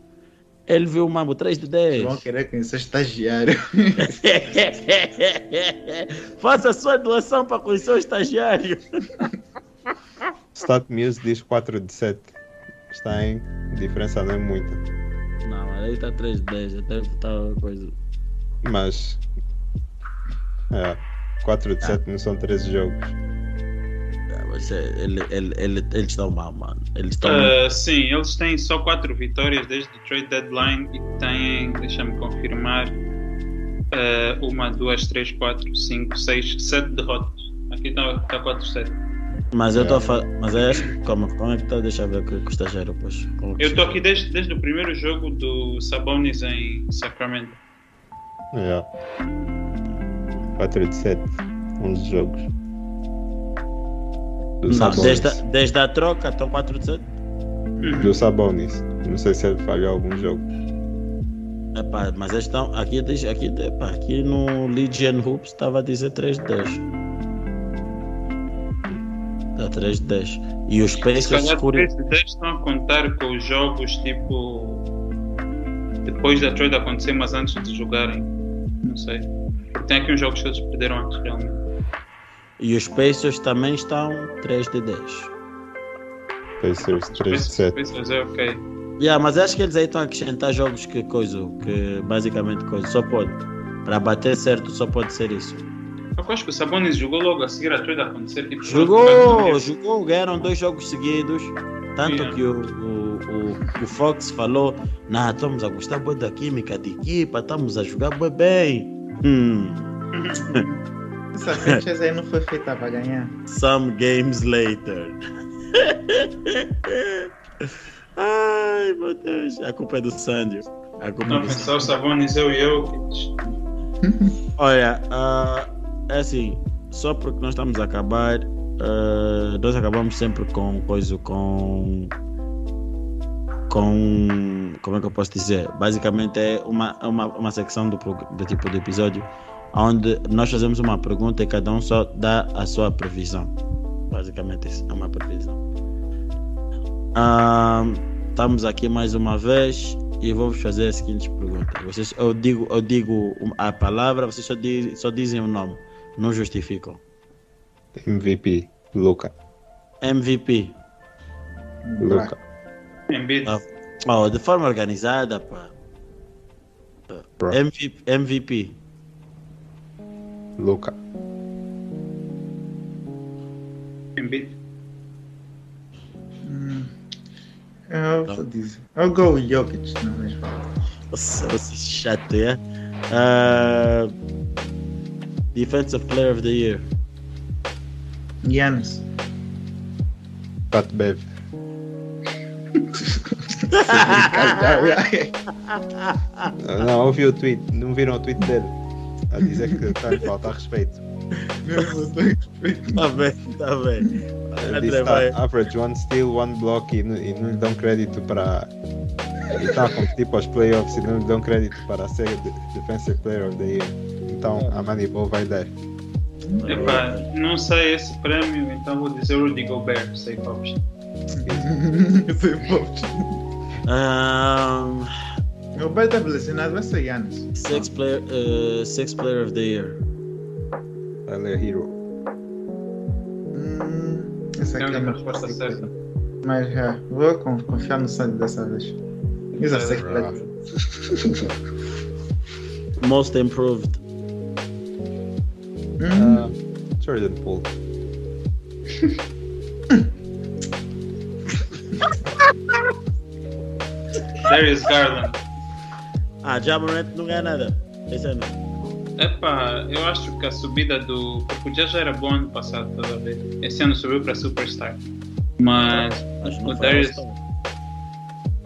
Ele viu o mambo 3 de 10. vão querer conhecer estagiário. Faça a sua doação para conhecer o estagiário. Stat News diz 4 de 7. Está em diferença não é muita. Aí tá 3 de 10. Até tá uma coisa. Mas. É. 4 de 7 não são 13 jogos. Ah, mas é, ele, ele, ele, eles estão mal, mano. Eles estão. Uh, sim, eles têm só 4 vitórias desde o trade deadline e têm, deixa-me confirmar, uh, uma, duas, três, quatro, cinco, seis, sete derrotas. Aqui está tá 4-7. Mas eu estou a É. falar. Mas é. Como, como é que tá? Deixa eu ver o que o estagiário. Como que Eu estou aqui desde, desde o primeiro jogo do Sabonis em Sacramento. É. 4 de 7. 11 jogos. Do Não, Sabonis. desde, a- desde a troca estão 4 de 7. Do Sabonis. Não sei se ele falhou algum jogo. Epá, mas eles estão. Aqui, aqui, epá, aqui no Legion Hoops estava a dizer 3 de 10. Está 3 de 10. E os Se Pacers calhar escuro. 3 de 10 estão a contar com os jogos tipo. Depois da trade acontecer, mas antes de jogarem. Não sei. Porque tem aqui uns jogos que eles perderam antes realmente. E os Pacers também estão 3 de 10. Pacers 3 de 7. Pacers é ok. Yeah, mas acho que eles aí estão a acrescentar jogos que coisa, que basicamente coisa, só pode. Para bater certo, só pode ser isso. Eu acho que o Sabonis jogou logo a seguir a trade acontecer. Tipo, Jogou, jogou, ganharam dois jogos seguidos. Tanto Yeah. que o, o, o, o Fox falou: Nah, estamos a gostar bué da química de equipa, estamos a jogar bué bem. Hum, Essa franchise aí não foi feita para ganhar. some games later. Ai, meu Deus, a culpa é do Sandy. A culpa é Não do pensar o Sabonis, eu e eu. Olha, ah, é assim, só porque nós estamos a acabar, ah, nós acabamos sempre com coisa com. com. como é que eu posso dizer? Basicamente é uma, uma, uma secção do, do tipo de episódio onde nós fazemos uma pergunta e cada um só dá a sua previsão. Basicamente é uma previsão. Ah, estamos aqui mais uma vez e vou vos fazer as seguintes perguntas. Vocês, eu digo, eu digo a palavra, vocês só, diz, só dizem o nome, não justificam. MVP. Luca. MVP, Luca. Embiid. Ah. oh, de forma organizada, pá. Bro. MVP, MVP, Luca. Embiid. Hum, Eu vou dizer. I'll go with Jokic na mesma. Nossa, você é chato, é? Uh, defensive Player of the Year. Giannis. Pat Bev. Não, ouvi o tweet, não viram o tweet dele. A dizer que está a faltar respeito. Tá bem, tá bem. Ele André, disse tá, average one steal, one block e, não- e não lhe dão crédito para. Ele está a competir para os playoffs e não lhe dão crédito para ser de- Defensive Player of the Year. Então a Moneyball vai dar. Epá, não sei esse prémio, então vou dizer Rudy Gobert, sei Pops. Um, O Beto tá lesionado vai ser Giannis. six player, uh, six player of the year. Tyler Hero. Hum, essa É a aqui é única uma resposta certa. Mas já, vou con- confiar no Sandy dessa vez. Isso é sei Right. Most improved. Hum, Ah, Jordan Poole. Darius Garland. Ah, Jamorant não ganha nada. Esse ano. Epá, eu acho que a subida do. Porque o Jazz já era bom ano passado, toda vez. Esse ano subiu para Superstar. Mas Acho que não o foi Darius.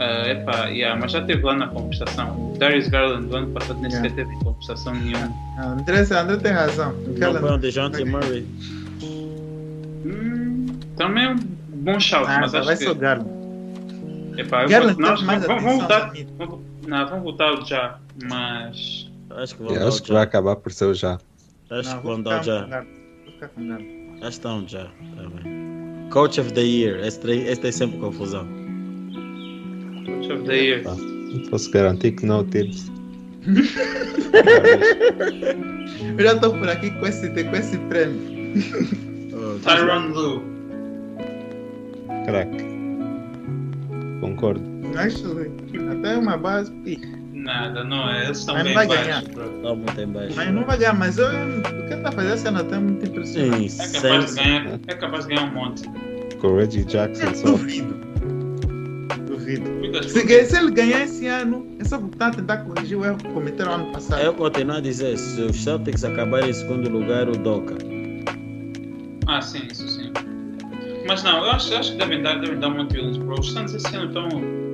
Ah, epá, yeah, mas já esteve lá na conversação. O Darius Garland do ano passado nem Yeah. sequer teve conversação nenhuma. ah, André, André tem razão. Não foi um DeJounte Murray. Hum, também é um bom shout, Ah, mas vai acho ser que. o Garland. Epá, eu Garland vou, nós, teve mais vamos, voltar. Vamos, não, vamos voltar o já, mas. Acho que o acho que vai acabar por ser o já. Acho Não, que vão dar o já. Acho que estão já. Tá bem. Coach of the Year. Esse tem sempre confusão. Coach of the Year. Não posso garantir que não o tires. Eu já estou por aqui com esse, com esse prêmio. Oh, Tyron Lue. Crack. Concordo. Actually, até uma base. Nada, não é. Eles estão Mas bem vai baixos, ganhar. Tá muito em baixo. Mas não vai ganhar, mas eu, o que ele está a fazer esse ano até é muito impressionante. Sim, É capaz, de ganhar, é capaz de ganhar um monte. Com o Reggie Jackson só. Duvido. Duvido. Se, ele ganhar esse ano, é só está a tentar corrigir o erro que cometeram ano passado. Eu continuo a dizer, se os Celtics acabarem em segundo lugar, o Doca. Ah, sim, isso sim. Mas não, eu acho, acho que devem dar, devem dar de Williams, bro. Os Suns esse ano estão,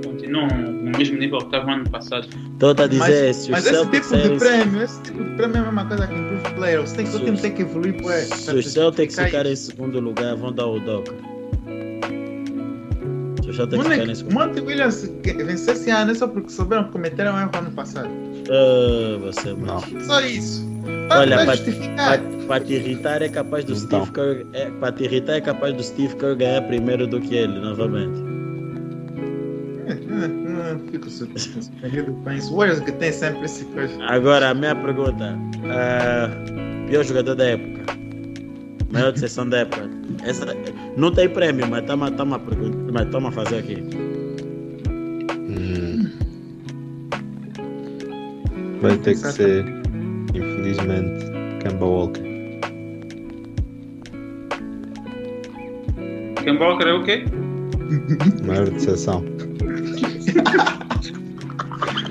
continuam no mesmo nível que estavam ano passado. Estou a dizer, mas se os mas esse Celtics tipo de prêmio, esse tipo de prêmio é a mesma coisa que improve players. Tem que, o time tem que evoluir, ué. se os Celtics ficarem em segundo lugar, vão dar o Doca. Se os Celtics ficarem em segundo Monte Williams venceu esse ano é só porque souberam que cometeram um erro ano passado. Ah, você, Não. mano. Só isso. Tá, Olha, vai pra- justificar. Para te irritar é capaz do Então. Steve Kerr. É, para te irritar é capaz do Steve Kerr ganhar primeiro do que ele, novamente. É, é, Não fico surpreendido com isso. O Warriors que tem sempre esse coisa. Agora, a minha pergunta: ah, pior jogador da época, maior decepção da época. Essa, não tem prêmio, mas estamos a, pergun- mas tamo a fazer aqui. Hum. Vai ter que ser, infelizmente, Kemba Walker. Ken Walker é o quê? Maior decepção.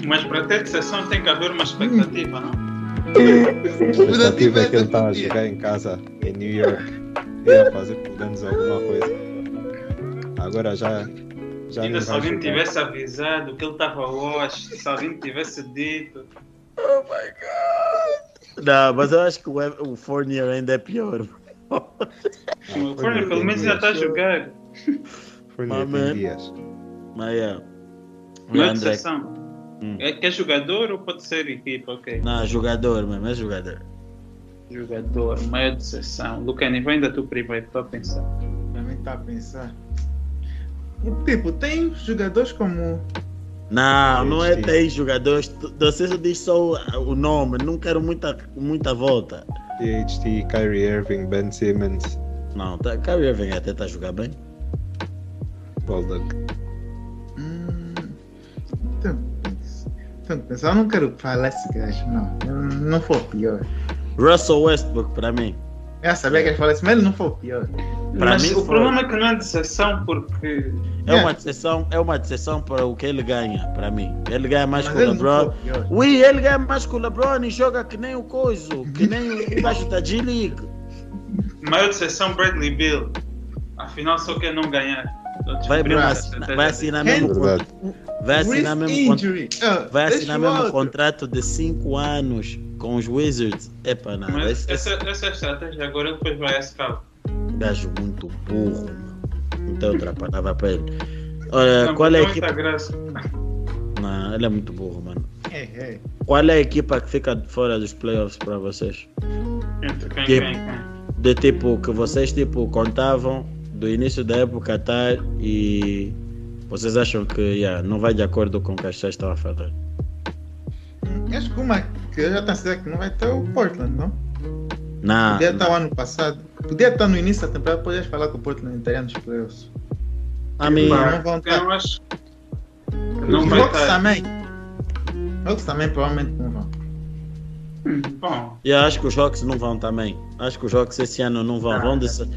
Mas para ter decepção tem que haver uma expectativa, não? A expectativa é que ele estava a jogar em casa em New York ia fazer menos alguma coisa. Agora já. já Ainda se alguém tivesse avisado que ele estava hoje, se alguém tivesse dito. Não, mas eu acho que o, Fournier ainda é pior. O Fournier pelo menos ainda está a jogar. Fournier Mas, tem dias. Mas é. Não é. Hum. É que é jogador ou pode ser equipa? Ok. não, jogador mesmo, é jogador. Jogador, maior decepção. Lucani, vai ainda tu primeiro, estou a pensar. Também está a pensar. Tipo, tem jogadores como. Não, não é Sim. tem jogadores. Você diz só o- nome, não quero muita, muita volta. THT, Kyrie Irving, Ben Simmons, Não, tá, Kyrie Irving até está a jogar bem. Baldock. Hum, tenho que pensar. Eu não quero falar esse gajo, não. Não foi pior. Russell Westbrook para mim. Eu sabia que ele falou isso, mas ele não foi o pior. Para Mas mim o foi. problema é que não é decepção, porque. É uma decepção, é uma decepção para o que ele ganha, para mim. Ele ganha mais Mas com o LeBron. Ui, ele ganha mais com o LeBron e joga que nem o coiso, que nem o gajo da G-League. Maior decepção, Bradley Bill. Afinal, só quer não ganhar. Vai, essa assinar, vai assinar mesmo vai assinar Wrist mesmo contra-. Ah, vai assinar o mesmo contrato de 5 anos com os Wizards. Epa, não, Mas esse, essa, essa é a estratégia. Agora depois vai a scout. gajo muito burro, mano. Não tem outra palavra para ele. Olha, Não, qual é a equipa? graça. Não, ele é muito burro, mano. É, é. Qual é a equipa que fica fora dos playoffs para vocês? Entre quem, Que- quem, quem. De tipo, que vocês tipo contavam do início da época até e vocês acham que yeah, não vai de acordo com o que as pessoas estão a falar. Acho que uma que eu já está certo que não vai ter o Portland, não? Não, Podia estar o ano passado. Podia estar no início da temporada, podias falar que o Portland estaria nos playoffs. a mim, não vão estar. Eu acho. Não Os vai Hawks estar. também. Os Hawks também provavelmente não vão. Hum, Bom, eu acho que os Hawks não vão também. Acho que os Hawks esse ano não vão. Ah. vão desse-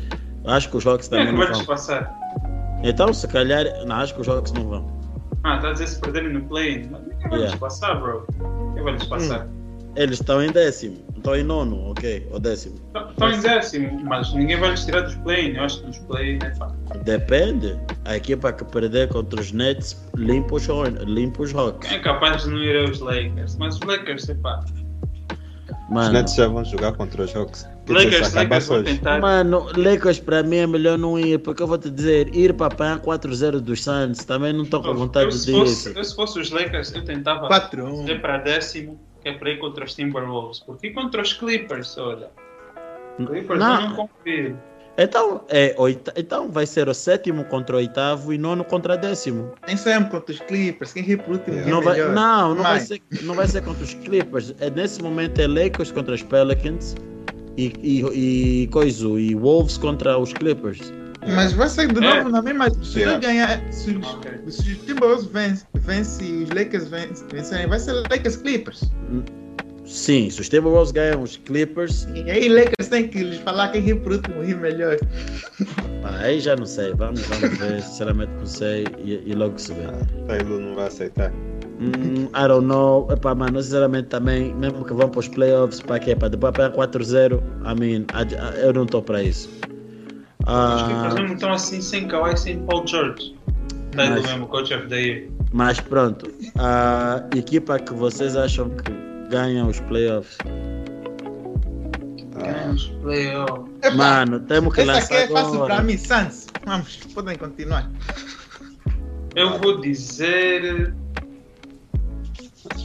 Acho que os quem é também que não vai vão. despassar? Então, se calhar, não, acho que os Hawks não vão. Ah, tá a dizer se perderem no play. Ninguém vai Yeah. despassar, bro. Quem vai despassar? Eles estão em décimo, estão em nono, ok, ou décimo. Estão em décimo, mas ninguém vai lhes tirar dos play. Eu acho que nos play é fácil. Depende. A equipa que perder contra os Nets limpa os, limpa os Hawks. Quem é capaz de não ir aos Lakers? Mas os Lakers, epá. Os Mano, Nets já vão jogar contra os Hawks. Lakers, Lakers hoje. tentar. Mano, Lakers para mim é melhor não ir, porque eu vou te dizer, ir para apanhar 4-0 dos Suns, também não estou com Eu, vontade se de fosse, ir. eu, se fosse os Lakers, eu tentava 4-1. ir para décimo, que é para ir contra os Timberwolves. Porque contra os Clippers, olha. Clippers Não. eu não confio. Então, é, oita... então vai ser o sétimo contra o oitavo e nono contra décimo. Nem sabemos contra os Clippers. Quem ri por último Yeah. é Não vai, não, não vai, Vai. ser, não vai ser contra os Clippers. É, nesse momento é Lakers contra os Pelicans e, e, e, coisa, e Wolves contra os Clippers. Mas vai sair de É. novo na mesma. Se Yeah. ganhar. Se os, Ok. se os Timberwolves vencem vence, e os Lakers vencerem, vai ser Lakers Clippers. Sim, se os Timberwolves ganham os Clippers, E aí Lakers tem que lhes falar quem ri por último ri melhor. pá, aí já não sei. Vamos, vamos ver. Sinceramente não sei e, e logo se vê. Taylor não vai aceitar. Hum, I don't know. Epá, mano, sinceramente também, mesmo que vão para os playoffs, para quê? Para depois apanhar 4-0, I mean, I- I- eu não estou para isso. Os Ah, Clippers mesmo estão assim sem Kawhi, sem Paul George. Taylor Mas- mesmo, coach of the year. mas pronto, a equipa que vocês acham que ganha os playoffs, Ah, Ganhamos playoff. Epá, mano, temos que Essa aqui lançar é fácil para agora. mim, Suns. Vamos, podem continuar. Eu vou dizer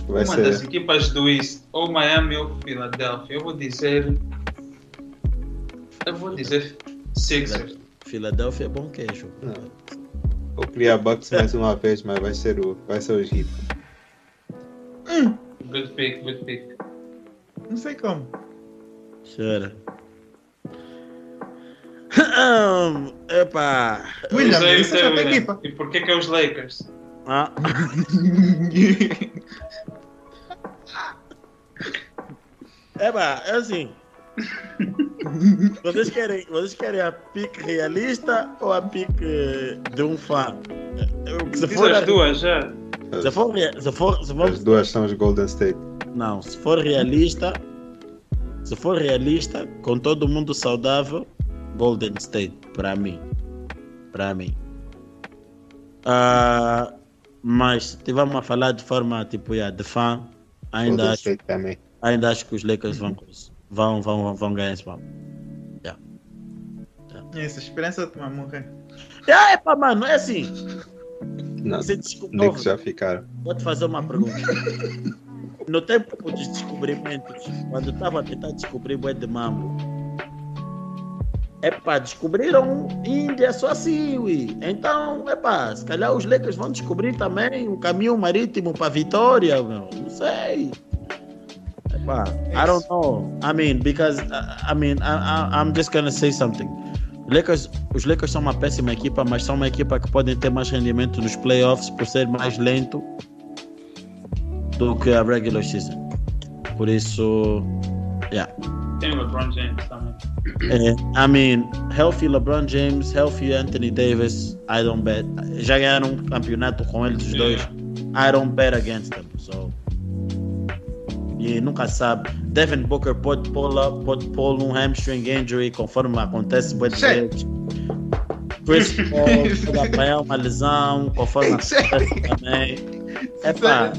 vai uma das ser. equipas do East, ou Miami ou Filadélfia. Eu vou dizer. Eu vou dizer Sixers. Filadélfia é bom queijo. Não. Vou criar Bucks mais uma vez, mas vai ser o, vai ser o Heat. Good pick, good pick. Não sei como. Chora. Epá. William, Isso aí, isso é William. equipa. E por que que é os Lakers? Ah, epá, é assim. Vocês querem, vocês querem a pique realista ou a pique de um fã? Se for, as duas já. se for, se for, se As for, duas são os Golden State. não, se for realista, se for realista, com todo mundo saudável, Golden State, para mim, para mim. Ah, mas se tivermos a falar de forma tipo yeah, de fã, ainda Golden acho, State também. Ainda acho que os Lakers vão, vão, vão, vão ganhar esse papo. Essa esperança de uma morrer. Ah, é pá, mano, é assim. Não, Você desculpa, Knicks já ficaram. vou te fazer uma pergunta. No tempo dos descobrimentos, quando estava a tentar descobrir o de mambo, é pá, descobriram Índia só assim, ui. Então, é pá, se calhar os Lakers vão descobrir também um caminho marítimo para Vitória, meu. Não sei. Pá, I don't know. I mean, because, uh, I mean, I, I, I'm just gonna say something. Lakers, os Lakers são uma péssima equipa, mas são uma equipa que podem ter mais rendimento nos playoffs por ser mais lento do que a regular season. Por isso, yeah. tem o LeBron James também. É, I mean, healthy LeBron James, healthy Anthony Davis, I don't bet. Já ganharam um campeonato com eles os dois. I don't bet against them. So. E nunca sabe. Devin Booker pode up, pode pull um hamstring injury, conforme acontece muitas vezes. Chris Paul pode apanhar uma lesão, conforme acontece também. É pá.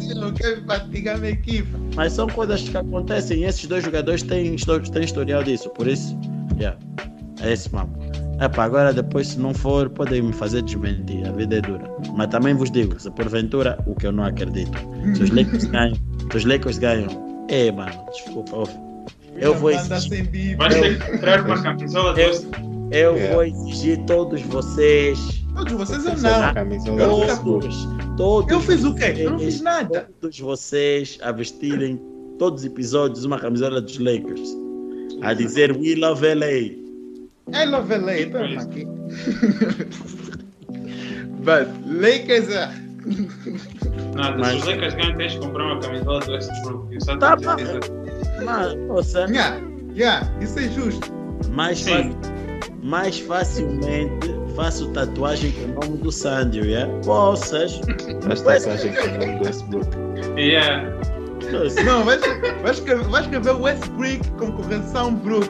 Equipe. Mas são coisas que acontecem e esses dois jogadores têm, têm historial disso, por isso, yeah, é esse mesmo. Epá, agora depois se não for, podem me fazer desmentir, a vida é dura. Mas também vos digo, se porventura, o que eu não acredito, se os Lakers ganham, se os Lakers ganham, é mano, desculpa, eu vou exigir, sem bíblia. Vais ter que comprar uma camisola Eu- desse. eu Yeah. vou exigir todos vocês, Todos vocês é a não? camisola todos, todos Eu fiz o quê? Eu não fiz nada. Todos vocês a vestirem todos os episódios uma camisola dos Lakers. A dizer We love LA. I love LA, estamos aqui. But Lakers é. Nada, Mas- se os Lakers ganham, tens de comprar uma camisola do Westbrook. Eu só Tá, certeza. Mas, nossa, Yeah, yeah, isso é justo. mais, fa- mais facilmente faço tatuagem com o nome do Sandy, yeah? Poças. Faz tatuagem com o nome do Westbrook. Yeah. Não, vais, vais, escrever, vais escrever Westbrook concorrência Brook.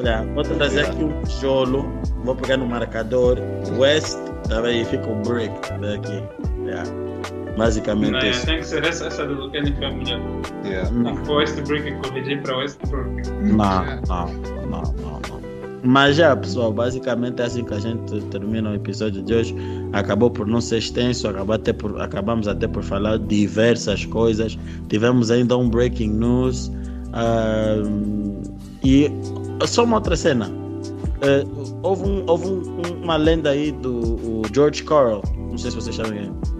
Olha, vou trazer aqui um tijolo, vou pegar no marcador, West, tá bem? Fica um brick, tá bem aqui. Yeah. Basicamente Não, é, isso. tem que ser essa, essa do Kenny foi a melhor. Yeah. Não. Foi Westbrook e corrigir para Westbrook. Não, não, não, não, não. Mas já, pessoal, basicamente é assim que a gente termina o episódio de hoje. Acabou por não ser extenso, acabou até por, acabamos até por falar diversas coisas. Tivemos ainda um breaking news. ahm, e só uma outra cena. Eh, houve um- houve um- uma lenda aí do o George Carl. Não sei se vocês sabem quem é.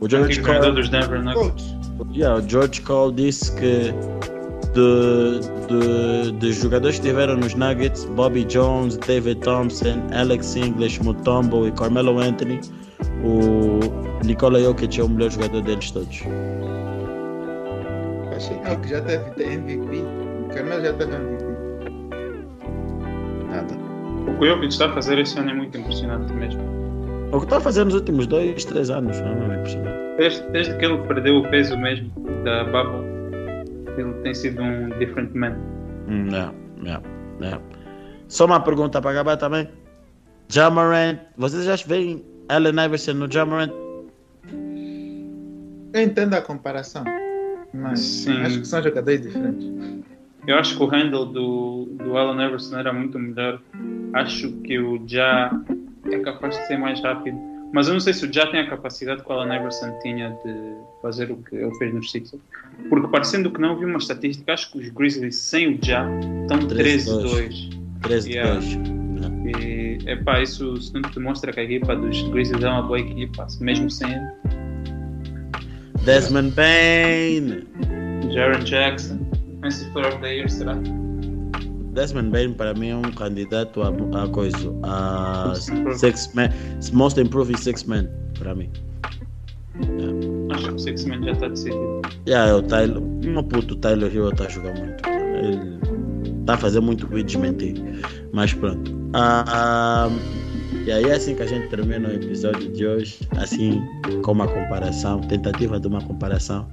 O George Carl. dos Denver Nuggets. Yeah, o George Cole disse que de, de, dos jogadores que estiveram nos Nuggets, Bobby Jones, David Thompson, Alex English, Mutombo e Carmelo Anthony, o Nikola Jokic é o melhor jogador deles todos. Sentido. que já teve MVP. O Carmelo já teve MVP. Nada. O que o Jokic está a fazer esse ano é muito impressionante mesmo. O que está a fazer nos últimos dois, três anos, não é impressionante. Desde, desde que ele perdeu o peso mesmo da bubble, ele tem sido um different man. Yeah, yeah, yeah. Só uma pergunta para acabar também. Jamarant, vocês já veem Allen Iverson no Jamarant? Eu entendo a comparação. Mas Sim. acho que são jogadores diferentes. Eu acho que o handle do, do Allen Iverson era muito melhor. Acho que o Ja é capaz de ser mais rápido. Mas eu não sei se o Ja tem a capacidade que o Allen Iverson tinha de fazer o que ele fez nos Sixers. Porque parecendo que não, vi uma estatística. Acho que os Grizzlies sem o Ja estão 13-2. 13 de Yeah. 2. Yeah. E epá, isso, mostra que a equipa dos Grizzlies é uma boa equipa, mesmo sem ele. Desmond Bain. Jaron Jackson, Defensive Player of the Year, será? Desmond Bain para mim é um candidato a, a coisa, a six man, most improved six man para mim. Acho que o Six Man já está decidido. Yeah, é o Tyler, meu puto o Tyler Hill está a jogar muito. Ele está a fazer muito vídeo desmentir, mas pronto. Ah, e aí é assim que a gente termina o episódio de hoje, assim com uma comparação, tentativa de uma comparação.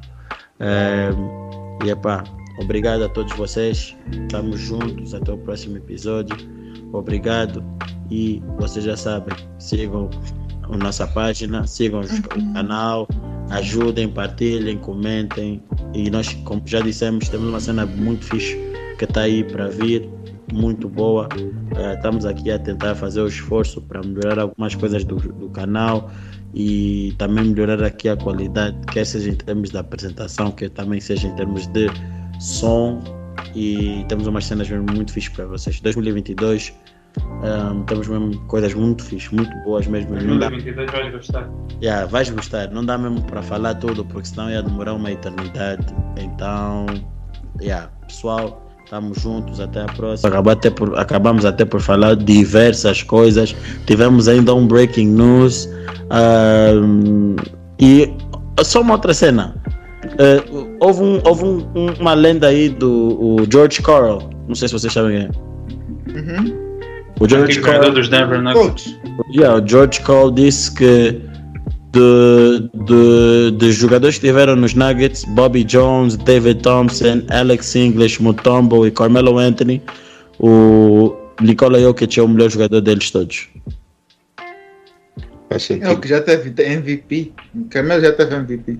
É, e epá, obrigado a todos vocês. Estamos juntos até o próximo episódio. Obrigado. E vocês já sabem, sigam a nossa página, sigam o canal, ajudem, partilhem, comentem. E nós, como já dissemos, temos uma cena muito fixe que está aí para vir, muito boa. Estamos aqui a tentar fazer o esforço para melhorar algumas coisas do, do canal e também melhorar aqui a qualidade, quer seja em termos da apresentação, quer também seja em termos de som. E temos umas cenas mesmo muito fixes para vocês. 2022, ehm, temos mesmo coisas muito fixes, muito boas mesmo. Não dá 2022 vais gostar. Yeah, vais gostar, não dá mesmo para falar tudo, porque senão ia demorar uma eternidade. Então, yeah, pessoal, estamos juntos, até a próxima. Até por, acabamos até por falar diversas coisas. Tivemos ainda um breaking news. ahm, e só uma outra cena. Uh, houve um, houve um, um, uma lenda aí do o George Carl. Não sei se vocês sabem quem é. Uhum. O George Carl. dos Denver Nuggets. Yeah, o George Carl disse que de, de, de jogadores que estiveram nos Nuggets, Bobby Jones, David Thompson, Alex English, Mutombo e Carmelo Anthony, o Nikola Jokic é o melhor jogador deles todos. É o que já teve MVP. O Camelo já teve MVP.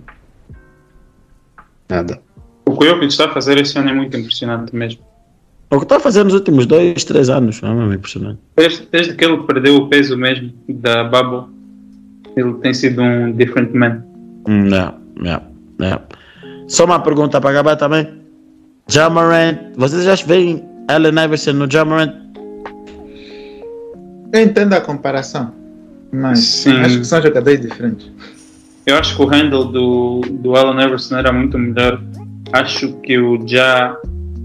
Nada. O que o Jokic está a fazer esse ano é muito impressionante mesmo. O que está a fazer nos últimos dois, três anos, é mesmo impressionante. Desde, desde que ele perdeu o peso mesmo da bubble, ele tem sido um different man. Não, não, não. Só uma pergunta para acabar também. Jamarant, vocês já veem Allen Iverson no Jamarant? Eu entendo a comparação. Mas Sim. acho que são jogadores diferentes. Eu acho que o handle do, do Allen Iverson era muito melhor. Acho que o Já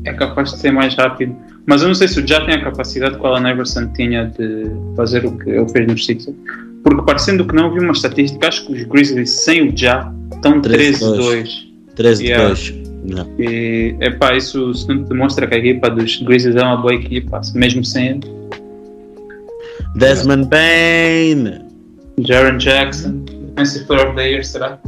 é capaz de ser mais rápido. Mas eu não sei se o Já tem a capacidade que o Allen Iverson tinha de fazer o que ele fez nos Sixers. Porque parecendo que não vi uma estatística, acho que os Grizzlies sem o Já estão 13-2. 13-2. 13 de Yeah. 2. Não. E epá, isso demonstra que a equipa dos Grizzlies é uma boa equipa, mesmo sem ele. Desmond Bain. Jaron Jackson, Defensive Player of the Year, será?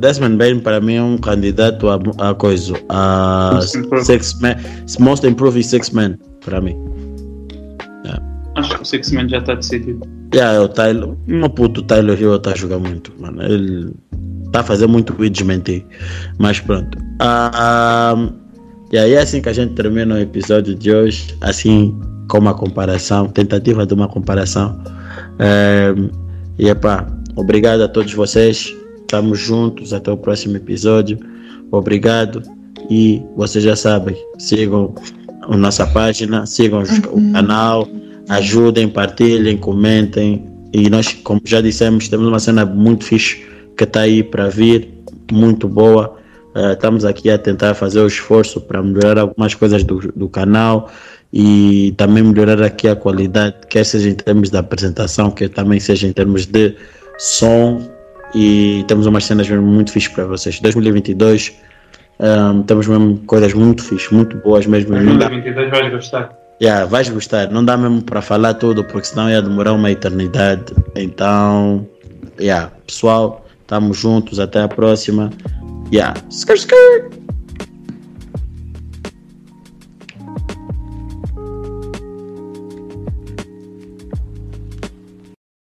Desmond Bain para mim é um candidato a, a coisa. A six man, most improved six man para mim. Acho que o Six Man já está decidido. Yeah, é o Tyler. Meu puto, Tyler Hill está a jogar muito, mano. Ele está a fazer muito vídeos de mentir. Mas pronto. Ah, e aí é assim que a gente termina o episódio de hoje. Assim, com uma comparação, tentativa de uma comparação. Eh, e epá, obrigado a todos vocês. Estamos juntos. Até o próximo episódio. Obrigado. E vocês já sabem, sigam a nossa página, sigam os- o canal, ajudem, partilhem, comentem. E nós, como já dissemos, temos uma cena muito fixe que está aí para vir, muito boa. Eh, estamos aqui a tentar fazer o esforço para melhorar algumas coisas do, do canal e também melhorar aqui a qualidade, quer seja em termos da apresentação, quer também seja em termos de som. E temos umas cenas mesmo muito fixes para vocês. 2022, ehm, temos mesmo coisas muito fixes, muito boas mesmo. Não dá- 2022 vais gostar. Yeah, vais gostar. Não dá mesmo para falar tudo, porque senão ia demorar uma eternidade. Então, yeah, pessoal, estamos juntos. Até a próxima. Yeah. Skr, skr.